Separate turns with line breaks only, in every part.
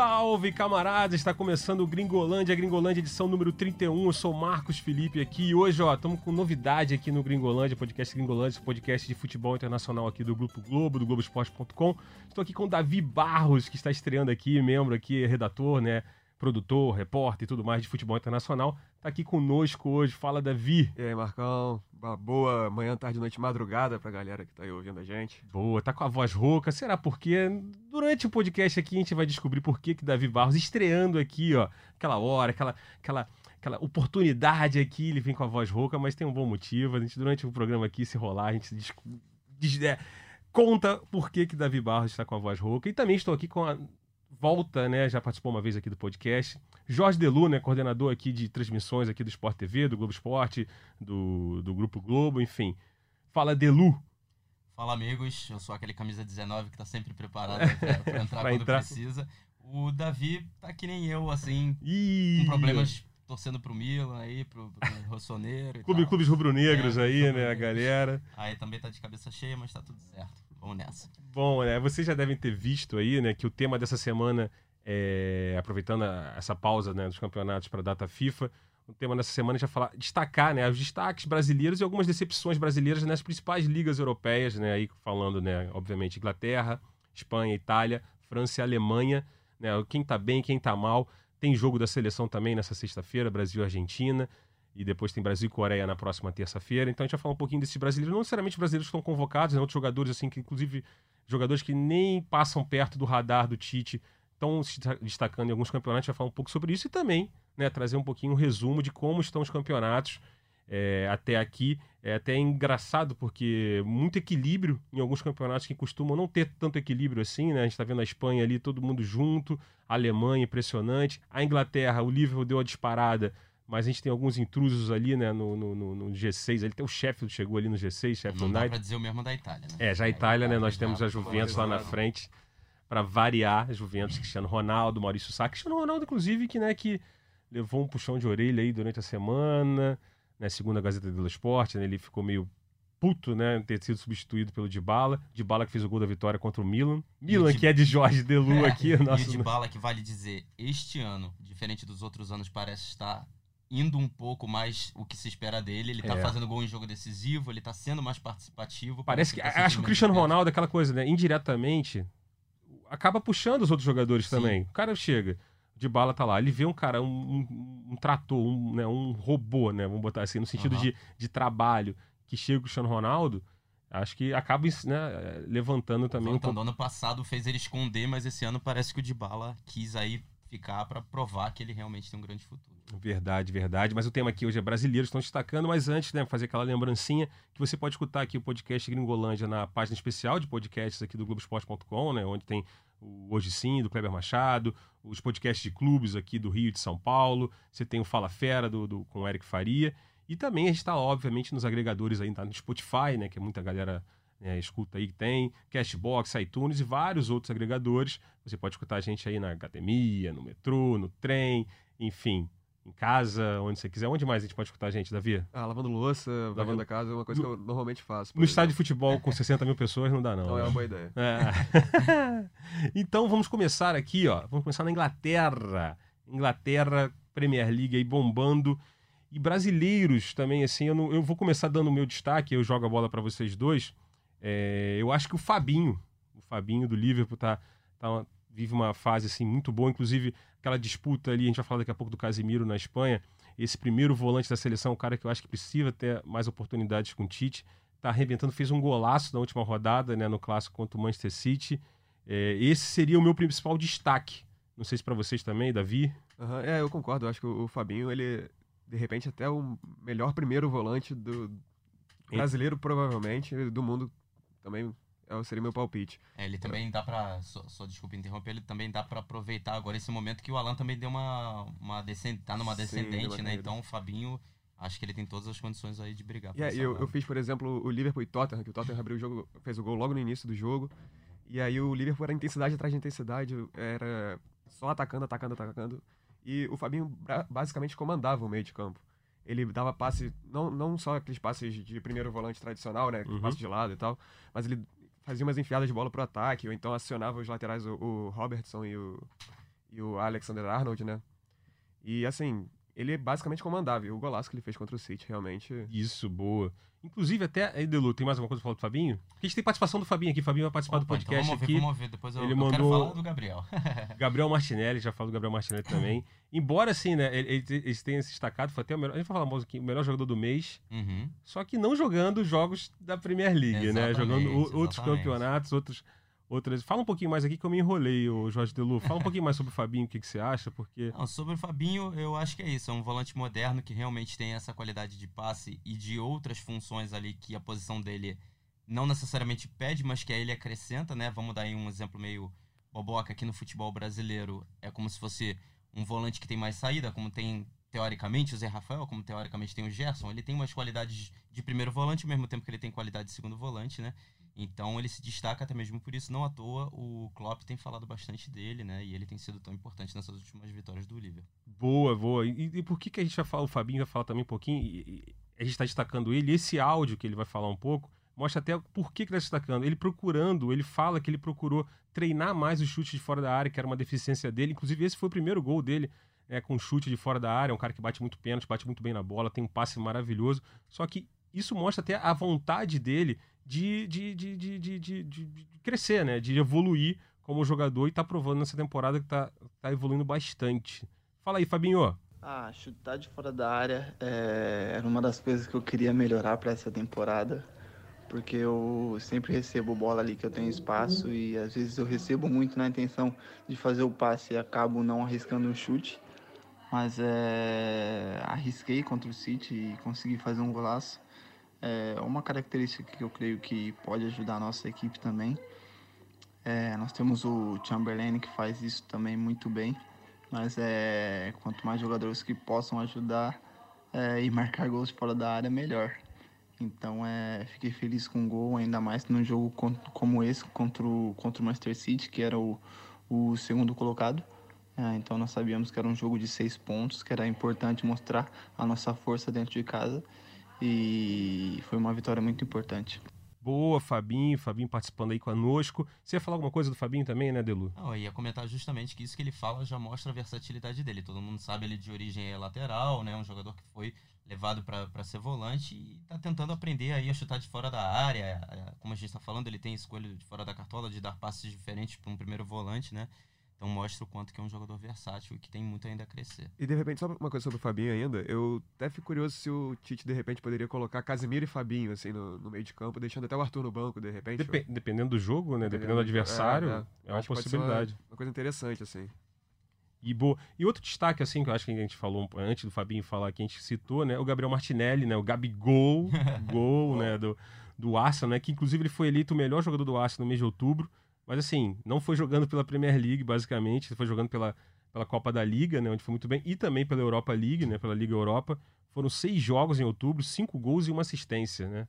Salve, camaradas! Está começando o Gringolândia, Gringolândia edição número 31. Eu sou Marcos Felipe aqui e hoje, ó, estamos com novidade aqui no Gringolândia, podcast Gringolândia, podcast de futebol internacional aqui do Grupo Globo, do Globoesporte.com. Estou aqui com o Davi Barros, que está estreando aqui, membro aqui, redator, né? Produtor, repórter e tudo mais de futebol internacional. Está aqui conosco hoje. Fala, Davi.
E aí, Marcão? Uma boa manhã, tarde, noite, madrugada pra galera que tá aí ouvindo a gente.
Boa, tá com a voz rouca. Será porque durante o podcast aqui a gente vai descobrir por que que Davi Barros estreando aqui, ó, aquela hora, aquela aquela aquela oportunidade aqui, ele vem com a voz rouca, mas tem um bom motivo. A gente durante o programa aqui se rolar, a gente diz, diz, é, conta por que que Davi Barros está com a voz rouca. E também estou aqui com a volta, né? Já participou uma vez aqui do podcast. Jorge Delu, né? Coordenador aqui de transmissões aqui do Sport TV, do Globo Esporte, do, do Grupo Globo, enfim. Fala, Delu.
Fala, amigos. Eu sou aquele camisa 19 que tá sempre preparado para entrar quando entrar. precisa. O Davi tá que nem eu, assim, Ih, com problemas torcendo pro Milan aí, pro, pro Rossoneiro.
Clube, clubes rubro-negros é, aí, né, a galera.
Aí também tá de cabeça cheia, mas tá tudo certo. Vamos nessa.
Bom, né, vocês já devem ter visto aí, né, que o tema dessa semana é, aproveitando essa pausa né, dos campeonatos para a data FIFA, o tema dessa semana é já falar, destacar né, os destaques brasileiros e algumas decepções brasileiras nas principais ligas europeias, né, aí falando, né, obviamente, Inglaterra, Espanha, Itália, França e Alemanha, né, quem está bem, quem está mal. Tem jogo da seleção também nessa sexta-feira, Brasil e Argentina, e depois tem Brasil e Coreia na próxima terça-feira. Então a gente vai falar um pouquinho desses brasileiros, não necessariamente brasileiros que estão convocados, né, outros jogadores assim que inclusive jogadores que nem passam perto do radar do Tite estão se destacando em alguns campeonatos, vai falar um pouco sobre isso e também né, trazer um pouquinho um resumo de como estão os campeonatos é, até aqui. É até engraçado porque muito equilíbrio em alguns campeonatos que costumam não ter tanto equilíbrio assim, né? A gente está vendo a Espanha ali, todo mundo junto, a Alemanha impressionante, a Inglaterra, o Liverpool deu a disparada, mas a gente tem alguns intrusos ali, né, no, no, no G6. Ele tem o Sheffield chegou ali no G6, Sheffield
Não United. dá pra dizer o mesmo da Itália, né?
É, já a Itália, né? Nós temos a Juventus lá na frente para variar, Juventus, Cristiano Ronaldo, Maurício Sá. Cristiano Ronaldo, inclusive, que, né, que levou um puxão de orelha aí durante a semana, né, segundo a Gazeta dello Sport, né, ele ficou meio puto, né, ter sido substituído pelo Dybala. Dybala que fez o gol da vitória contra o Milan. Milan, que é de Jorge Delu é, aqui.
Nosso... E o Dybala que vale dizer, este ano, diferente dos outros anos, parece estar indo um pouco mais o que se espera dele. Ele tá é. fazendo gol em jogo decisivo, ele tá sendo mais participativo.
Parece que. Acho que o Cristiano Ronaldo, é aquela coisa, né? Indiretamente, acaba puxando os outros jogadores Sim. também. O cara chega, de bala tá lá, ele vê um cara, um, um, um trator, um, né, um robô, né? Vamos botar assim, no sentido uhum. de, de trabalho, que chega o Cristiano Ronaldo, acho que acaba né, levantando também.
Levantando. Um... Ano passado fez ele esconder, mas esse ano parece que o de bala quis aí ficar para provar que ele realmente tem um grande futuro.
Verdade, verdade. Mas o tema aqui hoje é brasileiros, estão destacando, mas antes, né, fazer aquela lembrancinha que você pode escutar aqui o podcast Gringolândia na página especial de podcasts aqui do Globoesporte.com, né, onde tem o Hoje Sim, do Kleber Machado, os podcasts de clubes aqui do Rio e de São Paulo, você tem o Fala Fera do, do com o Eric Faria, e também a gente está, obviamente, nos agregadores aí, tá no Spotify, né, que é muita galera né, escuta aí que tem, Cashbox, iTunes e vários outros agregadores. Você pode escutar a gente aí na academia, no metrô, no trem, enfim, em casa, onde você quiser. Onde mais a gente pode escutar a gente, Davi?
Ah, lavando louça, lavando a casa, é uma coisa no, que eu normalmente faço.
No estádio de futebol com 60 mil pessoas não dá, não.
Não
né?
é uma boa ideia.
É. então vamos começar aqui, ó. Vamos começar na Inglaterra. Inglaterra, Premier League aí bombando. E brasileiros também, assim, eu, não, eu vou começar dando o meu destaque, eu jogo a bola para vocês dois. É, eu acho que o Fabinho, o Fabinho do Liverpool, tá, tá, vive uma fase assim muito boa, inclusive aquela disputa ali, a gente vai falar daqui a pouco do Casimiro na Espanha, esse primeiro volante da seleção, um cara que eu acho que precisa ter mais oportunidades com o Tite, tá arrebentando, fez um golaço na última rodada, né, no clássico contra o Manchester City. É, esse seria o meu principal destaque. Não sei se para vocês também, Davi.
Uhum, é, eu concordo. Eu acho que o, o Fabinho, ele, de repente, até o melhor primeiro volante do brasileiro, provavelmente, do mundo também é, seria meu palpite.
É, ele também dá pra. Só, só, desculpa interromper, ele também dá pra aproveitar agora esse momento que o Alan também deu uma. uma descend, tá numa descendente, Sim, né? Então o Fabinho. Acho que ele tem todas as condições aí de brigar.
Eu, eu fiz, por exemplo, o Liverpool e Tottenham, que o Tottenham abriu o jogo, fez o gol logo no início do jogo. E aí o Liverpool era intensidade atrás de intensidade, era só atacando, atacando, atacando. E o Fabinho basicamente comandava o meio de campo. Ele dava passe, não, não só aqueles passes de primeiro volante tradicional, né? Uhum. Passe de lado e tal, mas ele fazia umas enfiadas de bola pro ataque, ou então acionava os laterais, o, o Robertson e o, e o Alexander Arnold, né? E assim, ele basicamente comandava. E o golaço que ele fez contra o City, realmente.
Isso, boa. Inclusive, até. Delu, tem mais alguma coisa pra falar do Fabinho? Porque a gente tem participação do Fabinho aqui. Fabinho vai participar Opa, do podcast então
vamos
aqui.
Ver, vamos ver, depois eu, ele eu mandou... quero falar do Gabriel.
Gabriel Martinelli, já falo do Gabriel Martinelli também. Embora, assim, né, eles tenham se destacado, foi até o melhor. A gente vai falar aqui, o melhor jogador do mês.
Uhum.
Só que não jogando jogos da Premier League,
exatamente,
né? Jogando
exatamente.
outros campeonatos, outros outras. Fala um pouquinho mais aqui que eu me enrolei, o Jorge Delu. Fala um pouquinho mais sobre o Fabinho, o que, que você acha, porque.
Não, sobre o Fabinho, eu acho que é isso. É um volante moderno que realmente tem essa qualidade de passe e de outras funções ali que a posição dele não necessariamente pede, mas que ele acrescenta, né? Vamos dar aí um exemplo meio boboca aqui no futebol brasileiro. É como se fosse um volante que tem mais saída, como tem teoricamente o Zé Rafael, como teoricamente tem o Gerson. Ele tem umas qualidades de primeiro volante, ao mesmo tempo que ele tem qualidade de segundo volante, né? Então ele se destaca até mesmo por isso. Não à toa, o Klopp tem falado bastante dele, né? E ele tem sido tão importante nessas últimas vitórias do Liverpool.
Boa, boa. E, e por que, que a gente vai falar, o Fabinho vai falar também um pouquinho, e, e a gente está destacando ele, esse áudio que ele vai falar um pouco, mostra até por que, que ele está destacando. Ele procurando, ele fala que ele procurou treinar mais o chute de fora da área, que era uma deficiência dele. Inclusive, esse foi o primeiro gol dele. É, com chute de fora da área, é um cara que bate muito pênalti, bate muito bem na bola, tem um passe maravilhoso. Só que isso mostra até a vontade dele de, de, de, de, de, de, crescer, né? De evoluir como jogador e tá provando nessa temporada que tá, tá evoluindo bastante. Fala aí, Fabinho.
Ah, chutar de fora da área é, era uma das coisas que eu queria melhorar para essa temporada, porque eu sempre recebo bola ali que eu tenho espaço e às vezes eu recebo muito na intenção de fazer o passe e acabo não arriscando um chute. Mas é, arrisquei contra o City e consegui fazer um golaço. É uma característica que eu creio que pode ajudar a nossa equipe também. É, nós temos o Chamberlain que faz isso também muito bem, mas é, quanto mais jogadores que possam ajudar é, e marcar gols fora da área, melhor. Então é, fiquei feliz com o gol, ainda mais num jogo como esse contra o, contra o Manchester City, que era o, o segundo colocado. É, então nós sabíamos que era um jogo de seis pontos, que era importante mostrar a nossa força dentro de casa e foi uma vitória muito importante.
Boa, Fabinho, Fabinho participando aí conosco. Você ia falar alguma coisa do Fabinho também, né, Delu?
Não, eu ia comentar justamente que isso que ele fala já mostra a versatilidade dele. Todo mundo sabe ele de origem é lateral, né? Um jogador que foi levado para ser volante e está tentando aprender aí a chutar de fora da área. Como a gente está falando, ele tem escolha de fora da cartola de dar passes diferentes para um primeiro volante, né? Então mostra o quanto que é um jogador versátil e que tem muito ainda a crescer.
E de repente, só uma coisa sobre o Fabinho ainda, eu até fico curioso se o Tite de repente poderia colocar Casemiro e Fabinho assim no, no meio de campo, deixando até o Arthur no banco de repente.
Dep ou... Dependendo do jogo, né? Dependendo, do adversário, é, é. é uma possibilidade.
Uma, uma, coisa interessante, assim.
E, boa. e outro destaque, assim, que eu acho que a gente falou antes do Fabinho falar, que a gente citou, né? O Gabriel Martinelli, né? O Gabigol, gol, né? Do, do Arsenal, né? Que inclusive ele foi eleito o melhor jogador do Arsenal no mês de outubro. Mas assim, não foi jogando pela Premier League, basicamente, foi jogando pela, pela Copa da Liga, né, onde foi muito bem, e também pela Europa League, né, pela Liga Europa. Foram seis jogos em outubro, cinco gols e uma assistência, né?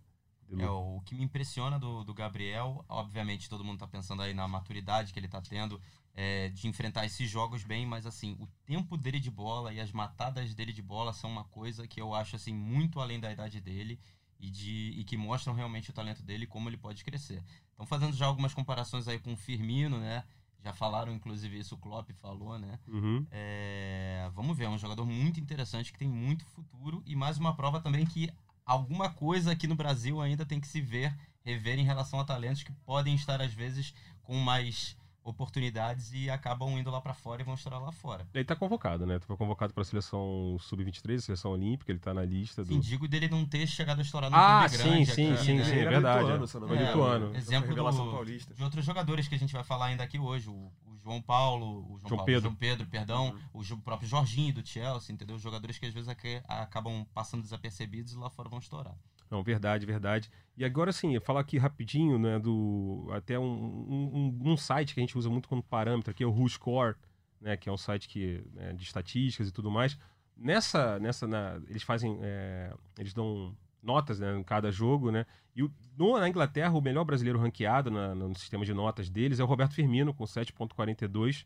É, o que me impressiona do, do Gabriel, obviamente todo mundo está pensando aí na maturidade que ele está tendo é, de enfrentar esses jogos bem, mas assim, o tempo dele de bola e as matadas dele de bola são uma coisa que eu acho assim muito além da idade dele e, de, e que mostram realmente o talento dele e como ele pode crescer. Estão fazendo já algumas comparações aí com o Firmino, né? Já falaram, inclusive, isso o Klopp falou, né?
Uhum.
É, vamos ver, é um jogador muito interessante que tem muito futuro e mais uma prova também que alguma coisa aqui no Brasil ainda tem que se ver, rever em relação a talentos que podem estar, às vezes, com mais oportunidades e acabam indo lá para fora e vão estourar lá fora.
Ele tá convocado, né? Foi convocado para a seleção sub-23, seleção olímpica, ele tá na lista do...
Sim, digo dele não ter chegado a estourar no
ah,
clube
sim,
grande.
Sim,
aqui,
sim,
né?
sim, é verdade. Lituano,
Foi é,
lituano.
Exemplo do, de outros jogadores que a gente vai falar ainda aqui hoje, o, o João Paulo, o João,
João
Paulo,
Pedro.
João Pedro, perdão, uhum. o próprio Jorginho do Chelsea, entendeu? Jogadores que às vezes acabam passando desapercebidos e lá fora vão estourar.
Não, verdade, verdade. E agora sim, falar aqui rapidinho, né, do até um, um, um, site que a gente usa muito como parâmetro aqui, é o WhoScore, né, que é um site que, né, de estatísticas e tudo mais. Nessa, nessa na, eles fazem, é, eles dão notas né, em cada jogo, né? E o, no, na Inglaterra, o melhor brasileiro ranqueado na, no sistema de notas deles é o Roberto Firmino, com 7.42,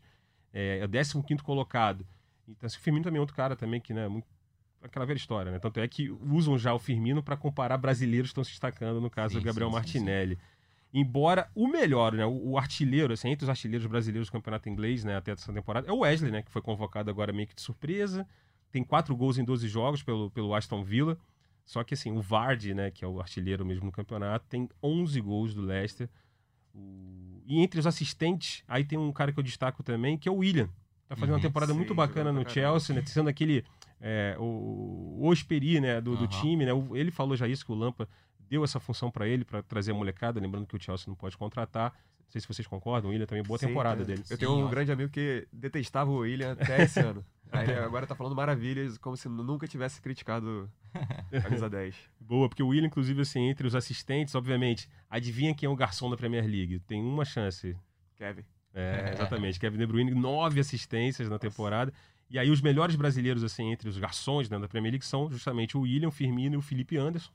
é, é o 15 colocado. Então, esse Firmino também é outro cara também que, né, muito aquela velha história, né? Tanto é que usam já o Firmino para comparar brasileiros que estão se destacando, no caso sim, do Gabriel sim, Martinelli. Sim, Embora o melhor, né, o, o, artilheiro, assim, entre os artilheiros brasileiros do campeonato inglês, né, até essa temporada, é o Wesley, né, que foi convocado agora meio que de surpresa. Tem quatro gols em 12 jogos pelo, pelo Aston Villa. Só que, assim, o Vardy, né, que é o artilheiro mesmo no campeonato, tem 11 gols do Leicester. O... E entre os assistentes, aí tem um cara que eu destaco também, que é o William. Tá fazendo uhum, uma temporada sim, muito bacana no Chelsea, né, sendo aquele é, o, o Osperi, né, do, uhum. do time, né? Ele falou já isso que o Lampa deu essa função para ele, para trazer a molecada, lembrando que o Chelsea não pode contratar. Não sei se vocês concordam, o William também, boa Sim, temporada é. dele.
Eu tenho um grande amigo que detestava o William até esse ano. Aí agora tá falando maravilhas, como se nunca tivesse criticado a camisa 10.
Boa, porque o William, inclusive, assim, entre os assistentes, obviamente, adivinha quem é o garçom da Premier League? Tem uma chance.
Kevin.
É, exatamente. Kevin De Bruyne, nove assistências na temporada. E aí os melhores brasileiros, assim, entre os garçons né, da Premier League são justamente o William, o Firmino e o Felipe Anderson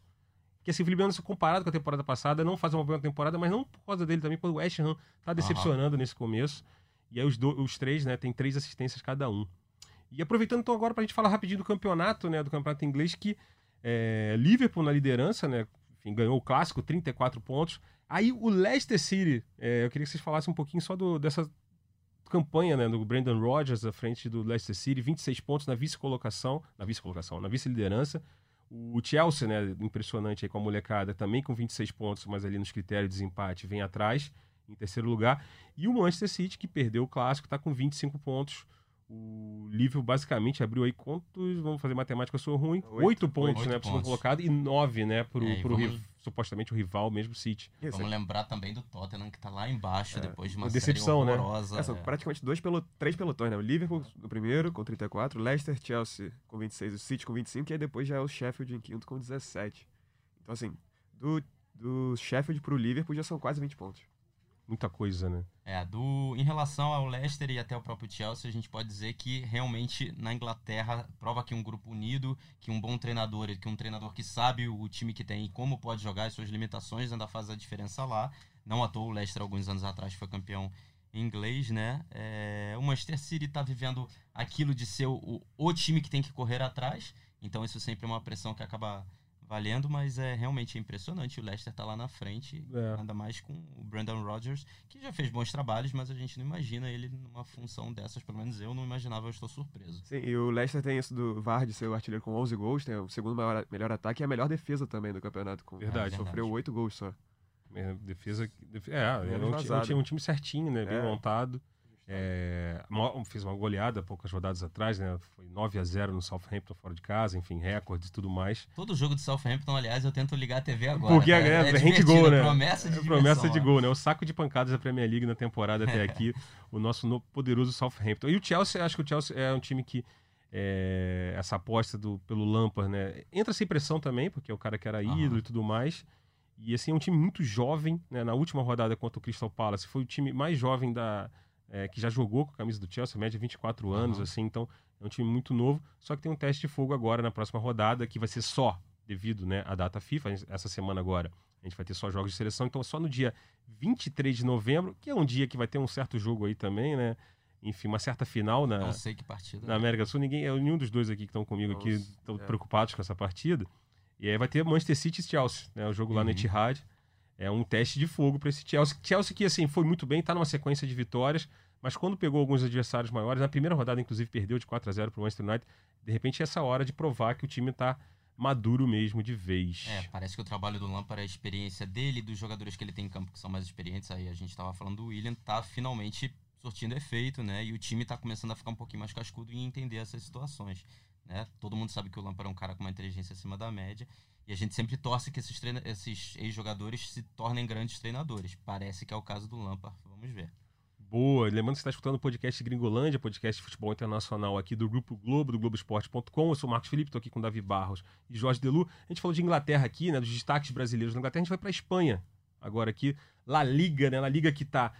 que assim, o Felipe Anderson, comparado com a temporada passada, não faz uma boa temporada, mas não por causa dele também, porque o West Ham tá decepcionando uhum. nesse começo. E aí os, do, os três, né, tem três assistências cada um. E aproveitando então agora pra gente falar rapidinho do campeonato, né, do campeonato inglês, que é, Liverpool na liderança, né, enfim, ganhou o clássico, 34 pontos. Aí o Leicester City, é, eu queria que vocês falassem um pouquinho só do, dessa campanha, né, do Brandon Rodgers à frente do Leicester City, 26 pontos na vice-colocação, na vice-colocação, na vice-liderança. O Chelsea, né, impressionante aí com a molecada, também com 26 pontos, mas ali nos critérios de desempate vem atrás, em terceiro lugar. E o Manchester City, que perdeu o clássico, está com 25 pontos. O Liverpool basicamente abriu aí quantos? Vamos fazer matemática, eu sou ruim. Oito, Oito pontos, oito né? Pontos. colocado e nove, né? Pro, é, pro vamos... supostamente o rival mesmo, City.
Isso, vamos é. lembrar também do Tottenham, que tá lá embaixo, é. depois de uma decepção, né? horrorosa.
É, são é. praticamente dois pelo, três pelotões, né? O Liverpool no primeiro, com 34, Leicester, Chelsea com 26, o City com 25, e aí depois já é o Sheffield em quinto com 17. Então, assim, do, do Sheffield pro Liverpool já são quase 20 pontos
muita coisa, né?
É, do, em relação ao Leicester e até o próprio Chelsea, a gente pode dizer que realmente na Inglaterra prova que um grupo unido, que um bom treinador, que um treinador que sabe o time que tem e como pode jogar as suas limitações ainda faz a diferença lá. Não à toa o Leicester alguns anos atrás foi campeão inglês, né? É, o Manchester City está vivendo aquilo de ser o, o time que tem que correr atrás, então isso sempre é uma pressão que acaba valendo, mas é realmente impressionante. O Leicester tá lá na frente, é. ainda mais com o Brandon Rodgers, que já fez bons trabalhos, mas a gente não imagina ele numa função dessas, pelo menos eu não imaginava, eu estou surpreso.
Sim, e o Leicester tem isso do Vard ser o artilheiro com 11 gols, tem o segundo maior, melhor ataque e a melhor defesa também do campeonato. Com,
verdade.
Sofreu
verdade.
8 gols só.
É, defesa. É, é, é um, um, time certinho, né? Bem é. montado. É, fez uma goleada poucas rodadas atrás, né? Foi 9 a 0 no Southampton fora de casa, enfim, recordes e tudo mais.
Todo jogo de Southampton, aliás, eu tento ligar a TV agora.
Porque é, é, é gol, né?
Promessa de,
é, promessa de gol, né? O saco de pancadas da Premier League na temporada até aqui, o nosso poderoso Southampton. E o Chelsea, acho que o Chelsea é um time que é, essa aposta do, pelo Lampard, né? Entra sem pressão também, porque é o cara que era ídolo uhum. e tudo mais. E assim, é um time muito jovem, né? Na última rodada contra o Crystal Palace, foi o time mais jovem da é, que já jogou com a camisa do Chelsea, média 24 anos, uhum. assim, então é um time muito novo, só que tem um teste de fogo agora na próxima rodada, que vai ser só devido né, à data FIFA, essa semana agora a gente vai ter só jogos de seleção, então só no dia 23 de novembro, que é um dia que vai ter um certo jogo aí também, né? Enfim, uma certa final na,
Não sei que partida,
na América do Sul. Ninguém, nenhum dos dois aqui que estão comigo Nossa, aqui estão é. preocupados com essa partida. E aí vai ter Manchester City e Chelsea, né? O jogo uhum. lá no uhum. Etihad. É um teste de fogo para esse Chelsea. Chelsea que, assim, foi muito bem, está numa sequência de vitórias mas quando pegou alguns adversários maiores, na primeira rodada, inclusive, perdeu de 4 a 0 para o Manchester United. De repente, é essa hora de provar que o time está maduro mesmo de vez.
É, parece que o trabalho do Lampard, a experiência dele, dos jogadores que ele tem em campo que são mais experientes, aí a gente estava falando do William, tá finalmente surtindo efeito, né? E o time está começando a ficar um pouquinho mais cascudo e entender essas situações, né? Todo mundo sabe que o Lampard é um cara com uma inteligência acima da média e a gente sempre torce que esses, esses ex-jogadores se tornem grandes treinadores. Parece que é o caso do Lampard, vamos ver.
Boa. Lembrando que você está escutando o podcast Gringolândia, podcast de futebol internacional aqui do Grupo Globo, do Globoesporte.com. Eu sou o Marcos Felipe, estou aqui com Davi Barros e Jorge Delu. A gente falou de Inglaterra aqui, né, dos destaques brasileiros na Inglaterra. A gente vai para a Espanha agora aqui. La Liga, né? La Liga que está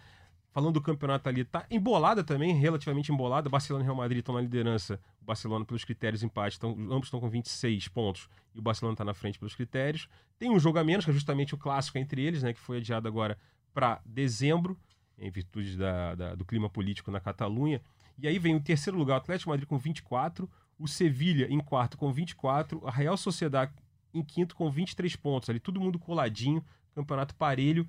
falando do campeonato ali, está embolada também, relativamente embolada. Barcelona e Real Madrid estão na liderança. O Barcelona, pelos critérios empate, estão, ambos estão com 26 pontos e o Barcelona está na frente pelos critérios. Tem um jogo a menos, que é justamente o clássico entre eles, né? Que foi adiado agora para dezembro em virtude da, da, do clima político na Catalunha. E aí vem o terceiro lugar, o Atlético Madrid com 24, o Sevilha em quarto com 24, a Real Sociedade em quinto com 23 pontos. Ali todo mundo coladinho, campeonato parelho.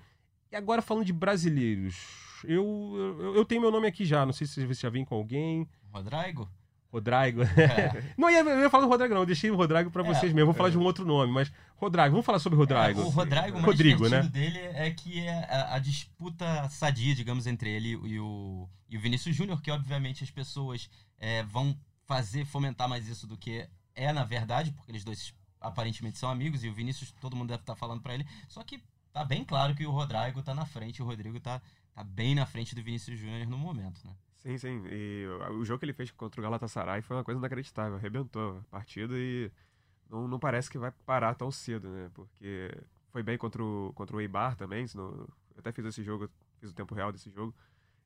E agora falando de brasileiros, eu, eu, eu tenho meu nome aqui já, não sei se você já vem com alguém.
Rodrigo?
Rodrigo. É. não, eu ia, eu ia falar do Rodrigo, não. Eu deixei o Rodrigo para é, vocês mesmo. Vou falar de um outro nome, mas Rodrigo, vamos falar sobre o Rodrigo. É,
o Rodrigo, o Rodrigo, né? dele é que é a, a, disputa sadia, digamos, entre ele e o, e o Vinícius Júnior, que obviamente as pessoas é, vão fazer, fomentar mais isso do que é na verdade, porque eles dois aparentemente são amigos e o Vinícius, todo mundo deve estar tá falando para ele. Só que tá bem claro que o Rodrigo tá na frente, o Rodrigo tá, tá bem na frente do Vinícius Júnior no momento, né?
Sim, sim. E o jogo que ele fez contra o Galatasaray foi uma coisa inacreditável. Arrebentou a partida e não, não parece que vai parar tão cedo, né? Porque foi bem contra o, contra o Eibar também. Senão, eu até fiz esse jogo, fiz o tempo real desse jogo.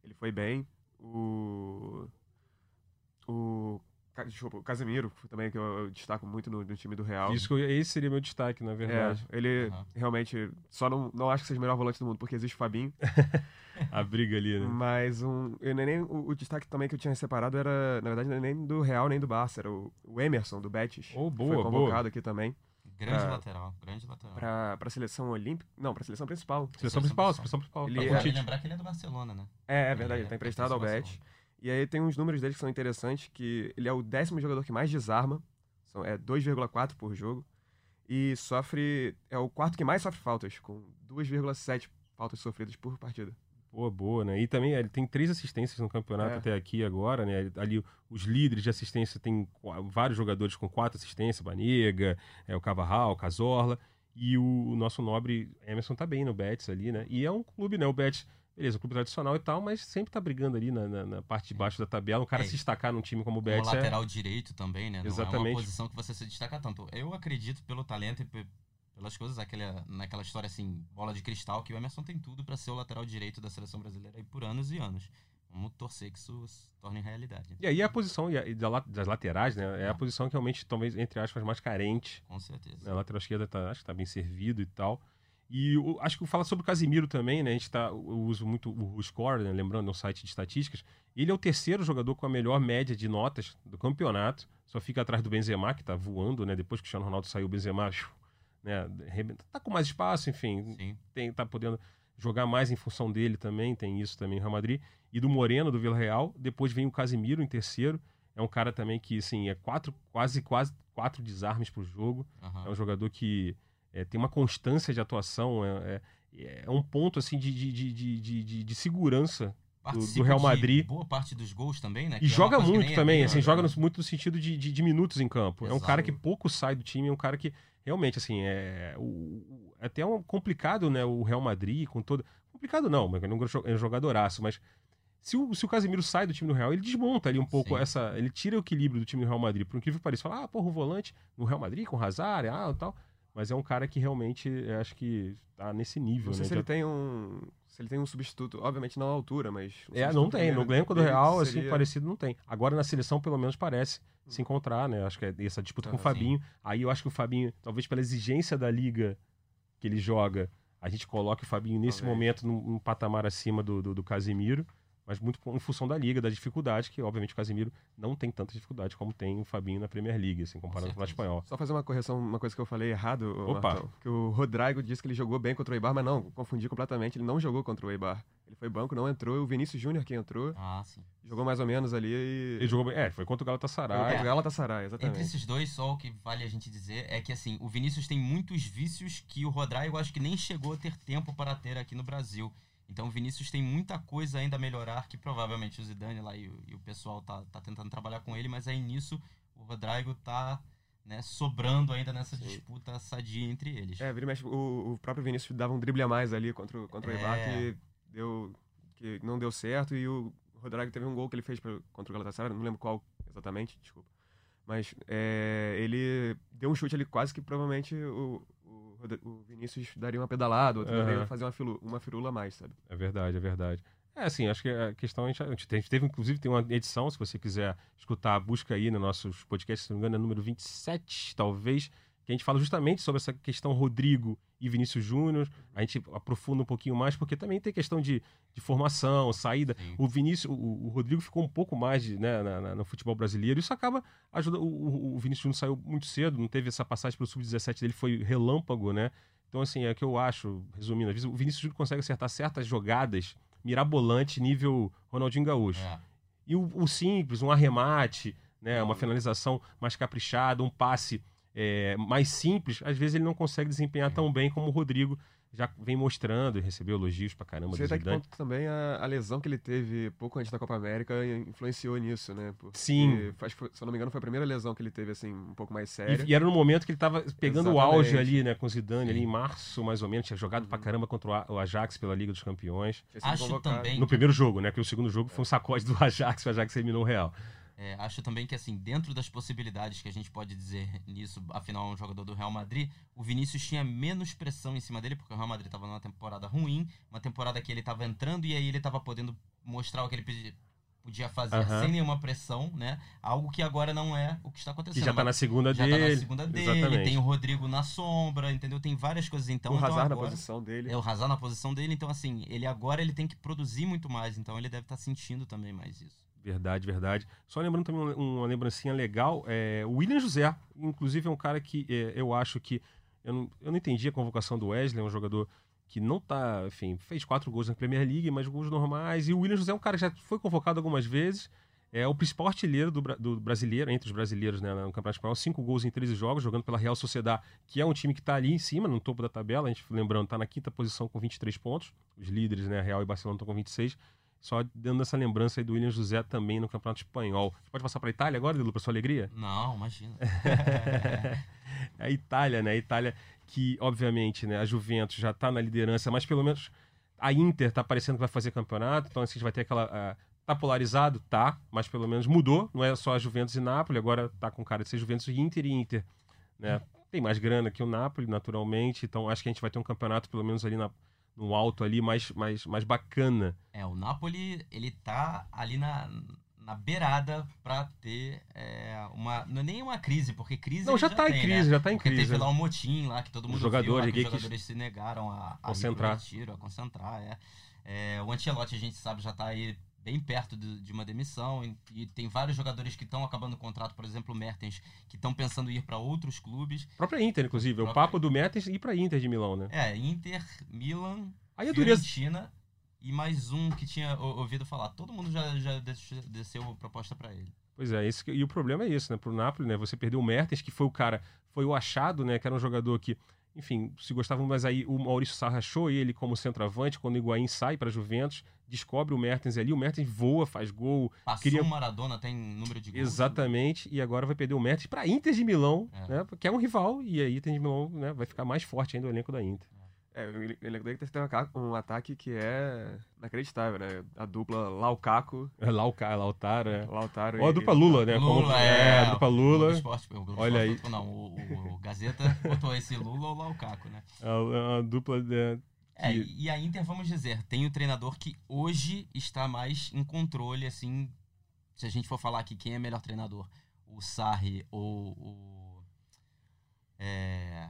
Ele foi bem. O. O Desculpa, o Casemiro, também, que eu destaco muito no, no time do Real.
Isso, esse seria meu destaque, na verdade.
É, ele uhum. realmente, só não, não acho que seja o melhor volante do mundo, porque existe o Fabinho.
a briga ali, né?
Mas um, eu nem, o, o, destaque também que eu tinha separado era, na verdade, nem do Real nem do Barça, era o, o Emerson, do Betis.
Oh, boa,
foi convocado
boa.
aqui também.
Grande pra, lateral, grande lateral.
Pra, pra seleção olímpica. Não, pra seleção principal.
Seleção, seleção principal, seleção principal.
Ele, é, lembrar que ele é do Barcelona, né?
É, é verdade, ele, ele tá emprestado ao Betis. E aí tem uns números dele que são interessantes, que ele é o décimo jogador que mais desarma, são, é 2,4 por jogo, e sofre, é o quarto que mais sofre faltas, com 2,7 faltas sofridas por partida.
Boa, boa, né? E também ele tem três assistências no campeonato é. até aqui agora, né? Ali os líderes de assistência tem vários jogadores com quatro assistências, Banega, é, o Cavarral, o Casorla, e o, o, nosso nobre Emerson tá bem no Betis ali, né? E é um clube, né? O Betis beleza, clube tradicional e tal, mas sempre tá brigando ali na, na, na parte de baixo da tabela. O cara é. se destacar num time como o Betis.
Como lateral é... direito também, né? Não
Exatamente.
é uma posição que você se destaca tanto. Eu acredito pelo talento e pelas coisas, aquela, naquela história assim, bola de cristal, que o Emerson tem tudo para ser o lateral direito da seleção brasileira aí por anos e anos. Vamos torcer que isso se torne realidade.
E aí a posição e das laterais, né? É a é. posição que realmente, talvez, entre aspas, mais carente.
Com certeza.
A lateral esquerda tá, acho que tá bem servido e tal. E eu, acho que fala sobre o Casimiro também, né? A gente tá, eu uso muito o, Score, né? lembrando, no site de estatísticas. Ele é o terceiro jogador com a melhor média de notas do campeonato. Só fica atrás do Benzema, que tá voando, né? Depois que o Cristiano Ronaldo saiu, o Benzema né? tá com mais espaço, enfim. Sim. Tem, tá podendo jogar mais em função dele também, tem isso também no Real Madrid. E do Moreno, do Vila Real. Depois vem o Casimiro em terceiro. É um cara também que, assim, é quatro, quase, quase quatro desarmes por jogo. Uhum. É um jogador que é, tem uma constância de atuação, é, é, é um ponto assim de, de, de, de, de segurança do, do, Real Madrid.
boa parte dos gols também, né?
E é joga muito também, assim, joga no, muito no sentido de, de, minutos em campo. Exato. É um cara que pouco sai do time, é um cara que realmente, assim, é, o, é até um complicado, né? O Real Madrid com todo. Complicado não, mas é um jogadoraço, mas se o, se o Casemiro sai do time do Real, ele desmonta ali um pouco Sim. essa. Ele tira o equilíbrio do time do Real Madrid. Por incrível que pareça, fala, ah, porra, o volante no Real Madrid com Hazard, ah, tal. Mas é um cara que realmente acho que tá nesse nível.
Não sei
né?
se ele tem um. Se ele tem um substituto, obviamente não à altura, mas. Um
é, não tem. No elenco do Real, assim, seria... assim, parecido, não tem. Agora na seleção, pelo menos, parece hum. se encontrar, né? Acho que é essa disputa ah, com o Fabinho. Sim. Aí eu acho que o Fabinho, talvez pela exigência da liga que ele joga, a gente coloque o Fabinho nesse talvez. momento num, num, patamar acima do, do, do Casimiro mas muito em função da liga, da dificuldade, que obviamente o Casemiro não tem tanta dificuldade como tem o Fabinho na Premier League, assim, comparado com o espanhol.
Só fazer uma correção, uma coisa que eu falei errado,
Opa.
Martão, que o Rodrigo disse que ele jogou bem contra o Eibar, mas não, confundi completamente, ele não jogou contra o Eibar. Ele foi banco, não entrou, o Vinícius Júnior que entrou.
Ah, sim.
Jogou mais ou menos ali e...
Ele jogou bem, é, foi contra o Galatasaray. Foi
contra o Galatasaray, exatamente.
Entre esses dois, só o que vale a gente dizer é que, assim, o Vinícius tem muitos vícios que o Rodrigo acho que nem chegou a ter tempo para ter aqui no Brasil. Então o Vinícius tem muita coisa ainda a melhorar, que provavelmente o Zidane lá e o, e o pessoal tá, tá tentando trabalhar com ele, mas aí nisso o Rodrigo tá né, sobrando ainda nessa Sim. disputa sadia entre eles.
É, vira o, o próprio Vinícius dava um drible a mais ali contra, contra é... o Eibar que, deu, que não deu certo e o Rodrigo teve um gol que ele fez pra, contra o Galatasaray, não lembro qual exatamente, desculpa. Mas é, ele deu um chute ali quase que provavelmente o, o Vinícius daria uma pedalada, outro uhum. daria fazer uma, filu, uma firula a mais, sabe?
É verdade, é verdade. É, assim, acho que a questão, a gente, a gente teve, inclusive, tem uma edição, se você quiser escutar, busca aí nos nossos podcasts, se não me engano, é número 27, talvez, que a gente fala justamente sobre essa questão Rodrigo e Vinícius Júnior. A gente aprofunda um pouquinho mais, porque também tem questão de, de formação, saída. Sim. O Vinícius, o, o, Rodrigo ficou um pouco mais de, né, na, na, no futebol brasileiro. Isso acaba ajudando. O, o, Vinícius Júnior saiu muito cedo, não teve essa passagem pelo sub-17 dele, foi relâmpago, né? Então, assim, é o que eu acho, resumindo, o Vinícius Júnior consegue acertar certas jogadas mirabolante nível Ronaldinho Gaúcho. É. E o, o, simples, um arremate, né, uma finalização mais caprichada, um passe é, mais simples, às vezes ele não consegue desempenhar tão bem como o Rodrigo já vem mostrando e recebeu elogios pra caramba
Você do até que ponto também a, a, lesão que ele teve pouco antes da Copa América influenciou nisso, né?
Porque Sim.
Faz, se eu não me engano, foi a primeira lesão que ele teve, assim, um pouco mais séria.
E, e era no momento que ele tava pegando Exatamente. o auge ali, né, com o Zidane, ali em março, mais ou menos. Tinha jogado uhum. pra caramba contra o Ajax pela Liga dos Campeões.
Acho também.
No primeiro jogo, né? Que o segundo jogo foi um sacode do Ajax, o Ajax eliminou o Real.
É, acho também que, assim, dentro das possibilidades que a gente pode dizer nisso, afinal é um jogador do Real Madrid, o Vinícius tinha menos pressão em cima dele, porque o Real Madrid estava numa temporada ruim, uma temporada que ele estava entrando e aí ele estava podendo mostrar o que ele podia fazer uhum. sem nenhuma pressão, né? Algo que agora não é o que está acontecendo.
Que já está na segunda já dele. Já
tá na segunda dele, Exatamente. tem o Rodrigo na sombra, entendeu? Tem várias coisas. Então, o
então
Hazard
agora, na posição dele.
É, o Hazard na posição dele. Então, assim, ele agora ele tem que produzir muito mais. Então, ele deve estar tá sentindo também mais isso.
Verdade, verdade. Só lembrando também uma, lembrancinha legal, é, o William José, inclusive é um cara que é, eu acho que. Eu não, eu não entendi a convocação do Wesley, é um jogador que não tá, enfim, fez quatro gols na Premier League, mas gols normais. E o William José é um cara que já foi convocado algumas vezes, é o principal artilheiro do, do brasileiro, entre os brasileiros né, no Campeonato Espanhol, cinco gols em 13 jogos, jogando pela Real Sociedade, que é um time que está ali em cima, no topo da tabela. A gente, lembrando, está na quinta posição com 23 pontos. Os líderes, né, Real e Barcelona, estão com 26. Só dando essa lembrança aí do William José também no Campeonato Espanhol. Você pode passar para a Itália agora, Dilu, para sua alegria?
Não, imagina.
É a Itália, né? A Itália que, obviamente, né, a Juventus já está na liderança, mas pelo menos a Inter está parecendo que vai fazer campeonato, então assim, a gente vai ter aquela... Uh, tá polarizado? Tá, mas pelo menos mudou. Não é só a Juventus e Nápoles, agora tá com cara de ser Juventus e Inter e Inter, né? Tem mais grana que o Napoli, naturalmente, então acho que a gente vai ter um campeonato, pelo menos ali na, no alto ali mais, mais, mais bacana.
É, o Napoli, ele tá ali na, na beirada para ter é, uma. Não é nem uma crise, porque crise.
Não, já, já tá tem, em crise, né? já tá em
porque
crise.
Teve lá um motim lá que todo mundo
jogador,
viu, lá, que os jogadores se negaram a,
a concentrar.
Tiro, a concentrar. É. É, o Ancelotti, a gente sabe, já tá aí bem perto de, de uma demissão e, e, tem vários jogadores que estão acabando o contrato, por exemplo, o Mertens, que estão pensando em ir para outros clubes.
Própria Inter, inclusive. Própria... O papo do Mertens ir para Inter de Milão, né?
É, Inter, Milan,
Aí a
Fiorentina e mais um que tinha ouvido falar. Todo mundo já, já desceu proposta para ele.
Pois é, isso que, e o problema é isso, né? Pro Napoli, né? Você perdeu o Mertens, que foi o cara, foi o achado, né? Que era um jogador que, enfim, se gostavam, mas aí o Maurício Sarra achou ele como centroavante quando o Higuaín sai para Juventus, descobre o Mertens ali, o Mertens voa, faz gol.
Passou cria... o Maradona, tem número de gols.
Exatamente, e agora vai perder o Mertens para Inter de Milão, é. né? Que é um rival, e aí Inter de Milão né, vai ficar mais forte ainda o elenco da Inter.
É, o Inter tem um ataque que é inacreditável, né? A dupla Laucaco.
É Lauca, Lautaro, é.
Lautaro.
Ou a dupla Lula, né?
Lula, Como... é,
é, a dupla Lula.
Esporte, Olha aí. Não, o, o, Gazeta botou esse Lula ou Laucaco, né?
É a, a dupla de...
É, e a Inter, vamos dizer, tem o um treinador que hoje está mais em controle, assim, se a gente for falar aqui quem é melhor treinador, o Sarri ou o... É,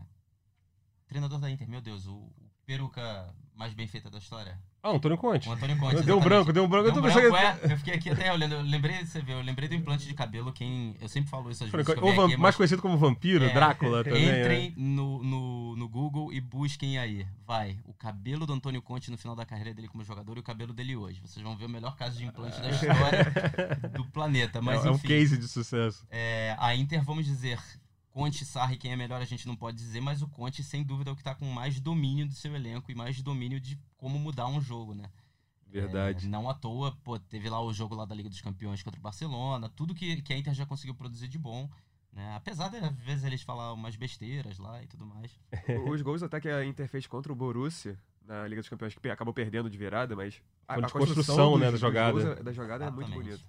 Treinador da Inter, meu Deus, o, o peruca mais bem feita da história.
Ah, Antônio Conte.
O Antônio Conte.
Deu um branco, deu um branco.
Deu um branco, é, eu fiquei aqui até olhando. Eu lembrei, você vê, eu lembrei do implante de cabelo, quem. Eu sempre falo isso às vezes.
Ou aqui, mais mas, conhecido como vampiro, é, Drácula também.
É. Entrem é. no, no, no Google e busquem aí. Vai. O cabelo do Antônio Conte no final da carreira dele como jogador e o cabelo dele hoje. Vocês vão ver o melhor caso de implante da história do planeta. Mas,
é,
enfim,
é um case de sucesso.
É, a Inter, vamos dizer, Conte, Sarri, quem é melhor a gente não pode dizer, mas o Conte, sem dúvida, é o que está com mais domínio do seu elenco e mais domínio de como mudar um jogo, né?
Verdade.
É, não à toa, pô, teve lá o jogo lá da Liga dos Campeões contra o Barcelona, tudo que, que a Inter já conseguiu produzir de bom. Né? Apesar de, às vezes, eles falar umas besteiras lá e tudo mais.
Os gols até que a Inter fez contra o Borussia na Liga dos Campeões, que acabou perdendo de virada, mas
a, a construção, construção né, da jogada.
da jogada é muito bonita.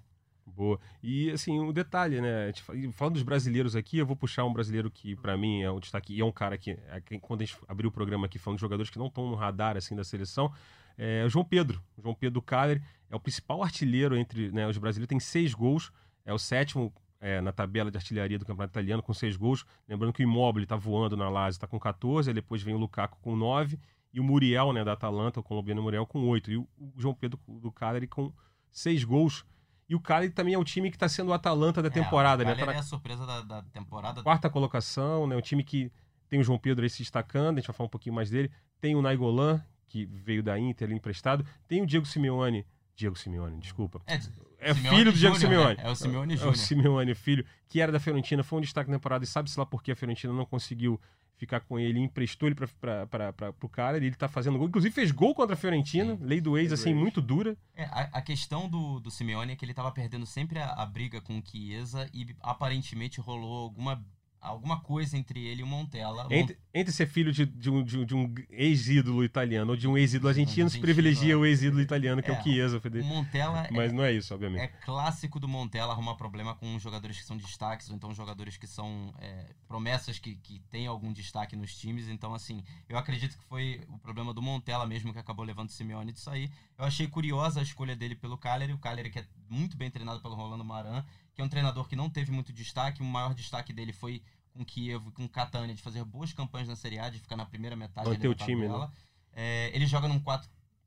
Boa. E assim, um detalhe, né? Falando dos brasileiros aqui, eu vou puxar um brasileiro que para mim é um destaque e é um cara que, é, quando a gente abriu o programa aqui falando de jogadores que não estão no radar assim da seleção, é o João Pedro. O João Pedro Caleri é o principal artilheiro entre né, os brasileiros, tem seis gols, é o sétimo é, na tabela de artilharia do Campeonato Italiano com seis gols. Lembrando que o Immobile está voando na Lazio, está com 14, depois vem o Lukaku com 9 e o Muriel, né, da Atalanta, o colombiano Muriel com 8 e o, João Pedro do Caleri com seis gols. E o Cagliari também é o time que está sendo o Atalanta da é, temporada,
o
né?
Tá é a surpresa da, da, temporada.
Quarta colocação, né? Um time que tem o João Pedro aí se destacando, a gente vai falar um pouquinho mais dele. Tem o Naigolan, que veio da Inter ali emprestado. Tem o Diego Simeone. Diego Simeone, desculpa.
É,
é filho do Diego
Júnior,
Simeone.
Né? É o Simeone
Júnior. É o Simeone, filho, que era da Fiorentina, foi um destaque na temporada e sabe-se lá por que a Fiorentina não conseguiu ficar com ele, emprestou ele para o cara, ele tá fazendo gol, inclusive fez gol contra a Fiorentina, Sim. lei do ex, assim, muito dura.
É, a, a, questão do, do Simeone é que ele estava perdendo sempre a, a, briga com o Chiesa e aparentemente rolou alguma alguma coisa entre ele e o Montella.
Entre, entre ser filho de, de um, de um ex-ídolo italiano ou de um ex-ídolo argentino, se privilegia o ex-ídolo italiano, que é, é o Chiesa.
O Montella
Mas é, não é isso, obviamente.
É clássico do Montella arrumar problema com jogadores que são destaques, ou então jogadores que são é, promessas que, que têm algum destaque nos times. Então, assim, eu acredito que foi o problema do Montella mesmo que acabou levando o Simeone de sair. Eu achei curiosa a escolha dele pelo Cagliari, o Cagliari que é muito bem treinado pelo Rolando Maran, que é um treinador que não teve muito destaque. O maior destaque dele foi com Kiev com Catania de fazer boas campanhas na Série A, de ficar na primeira metade
o time, né?
É, ele joga num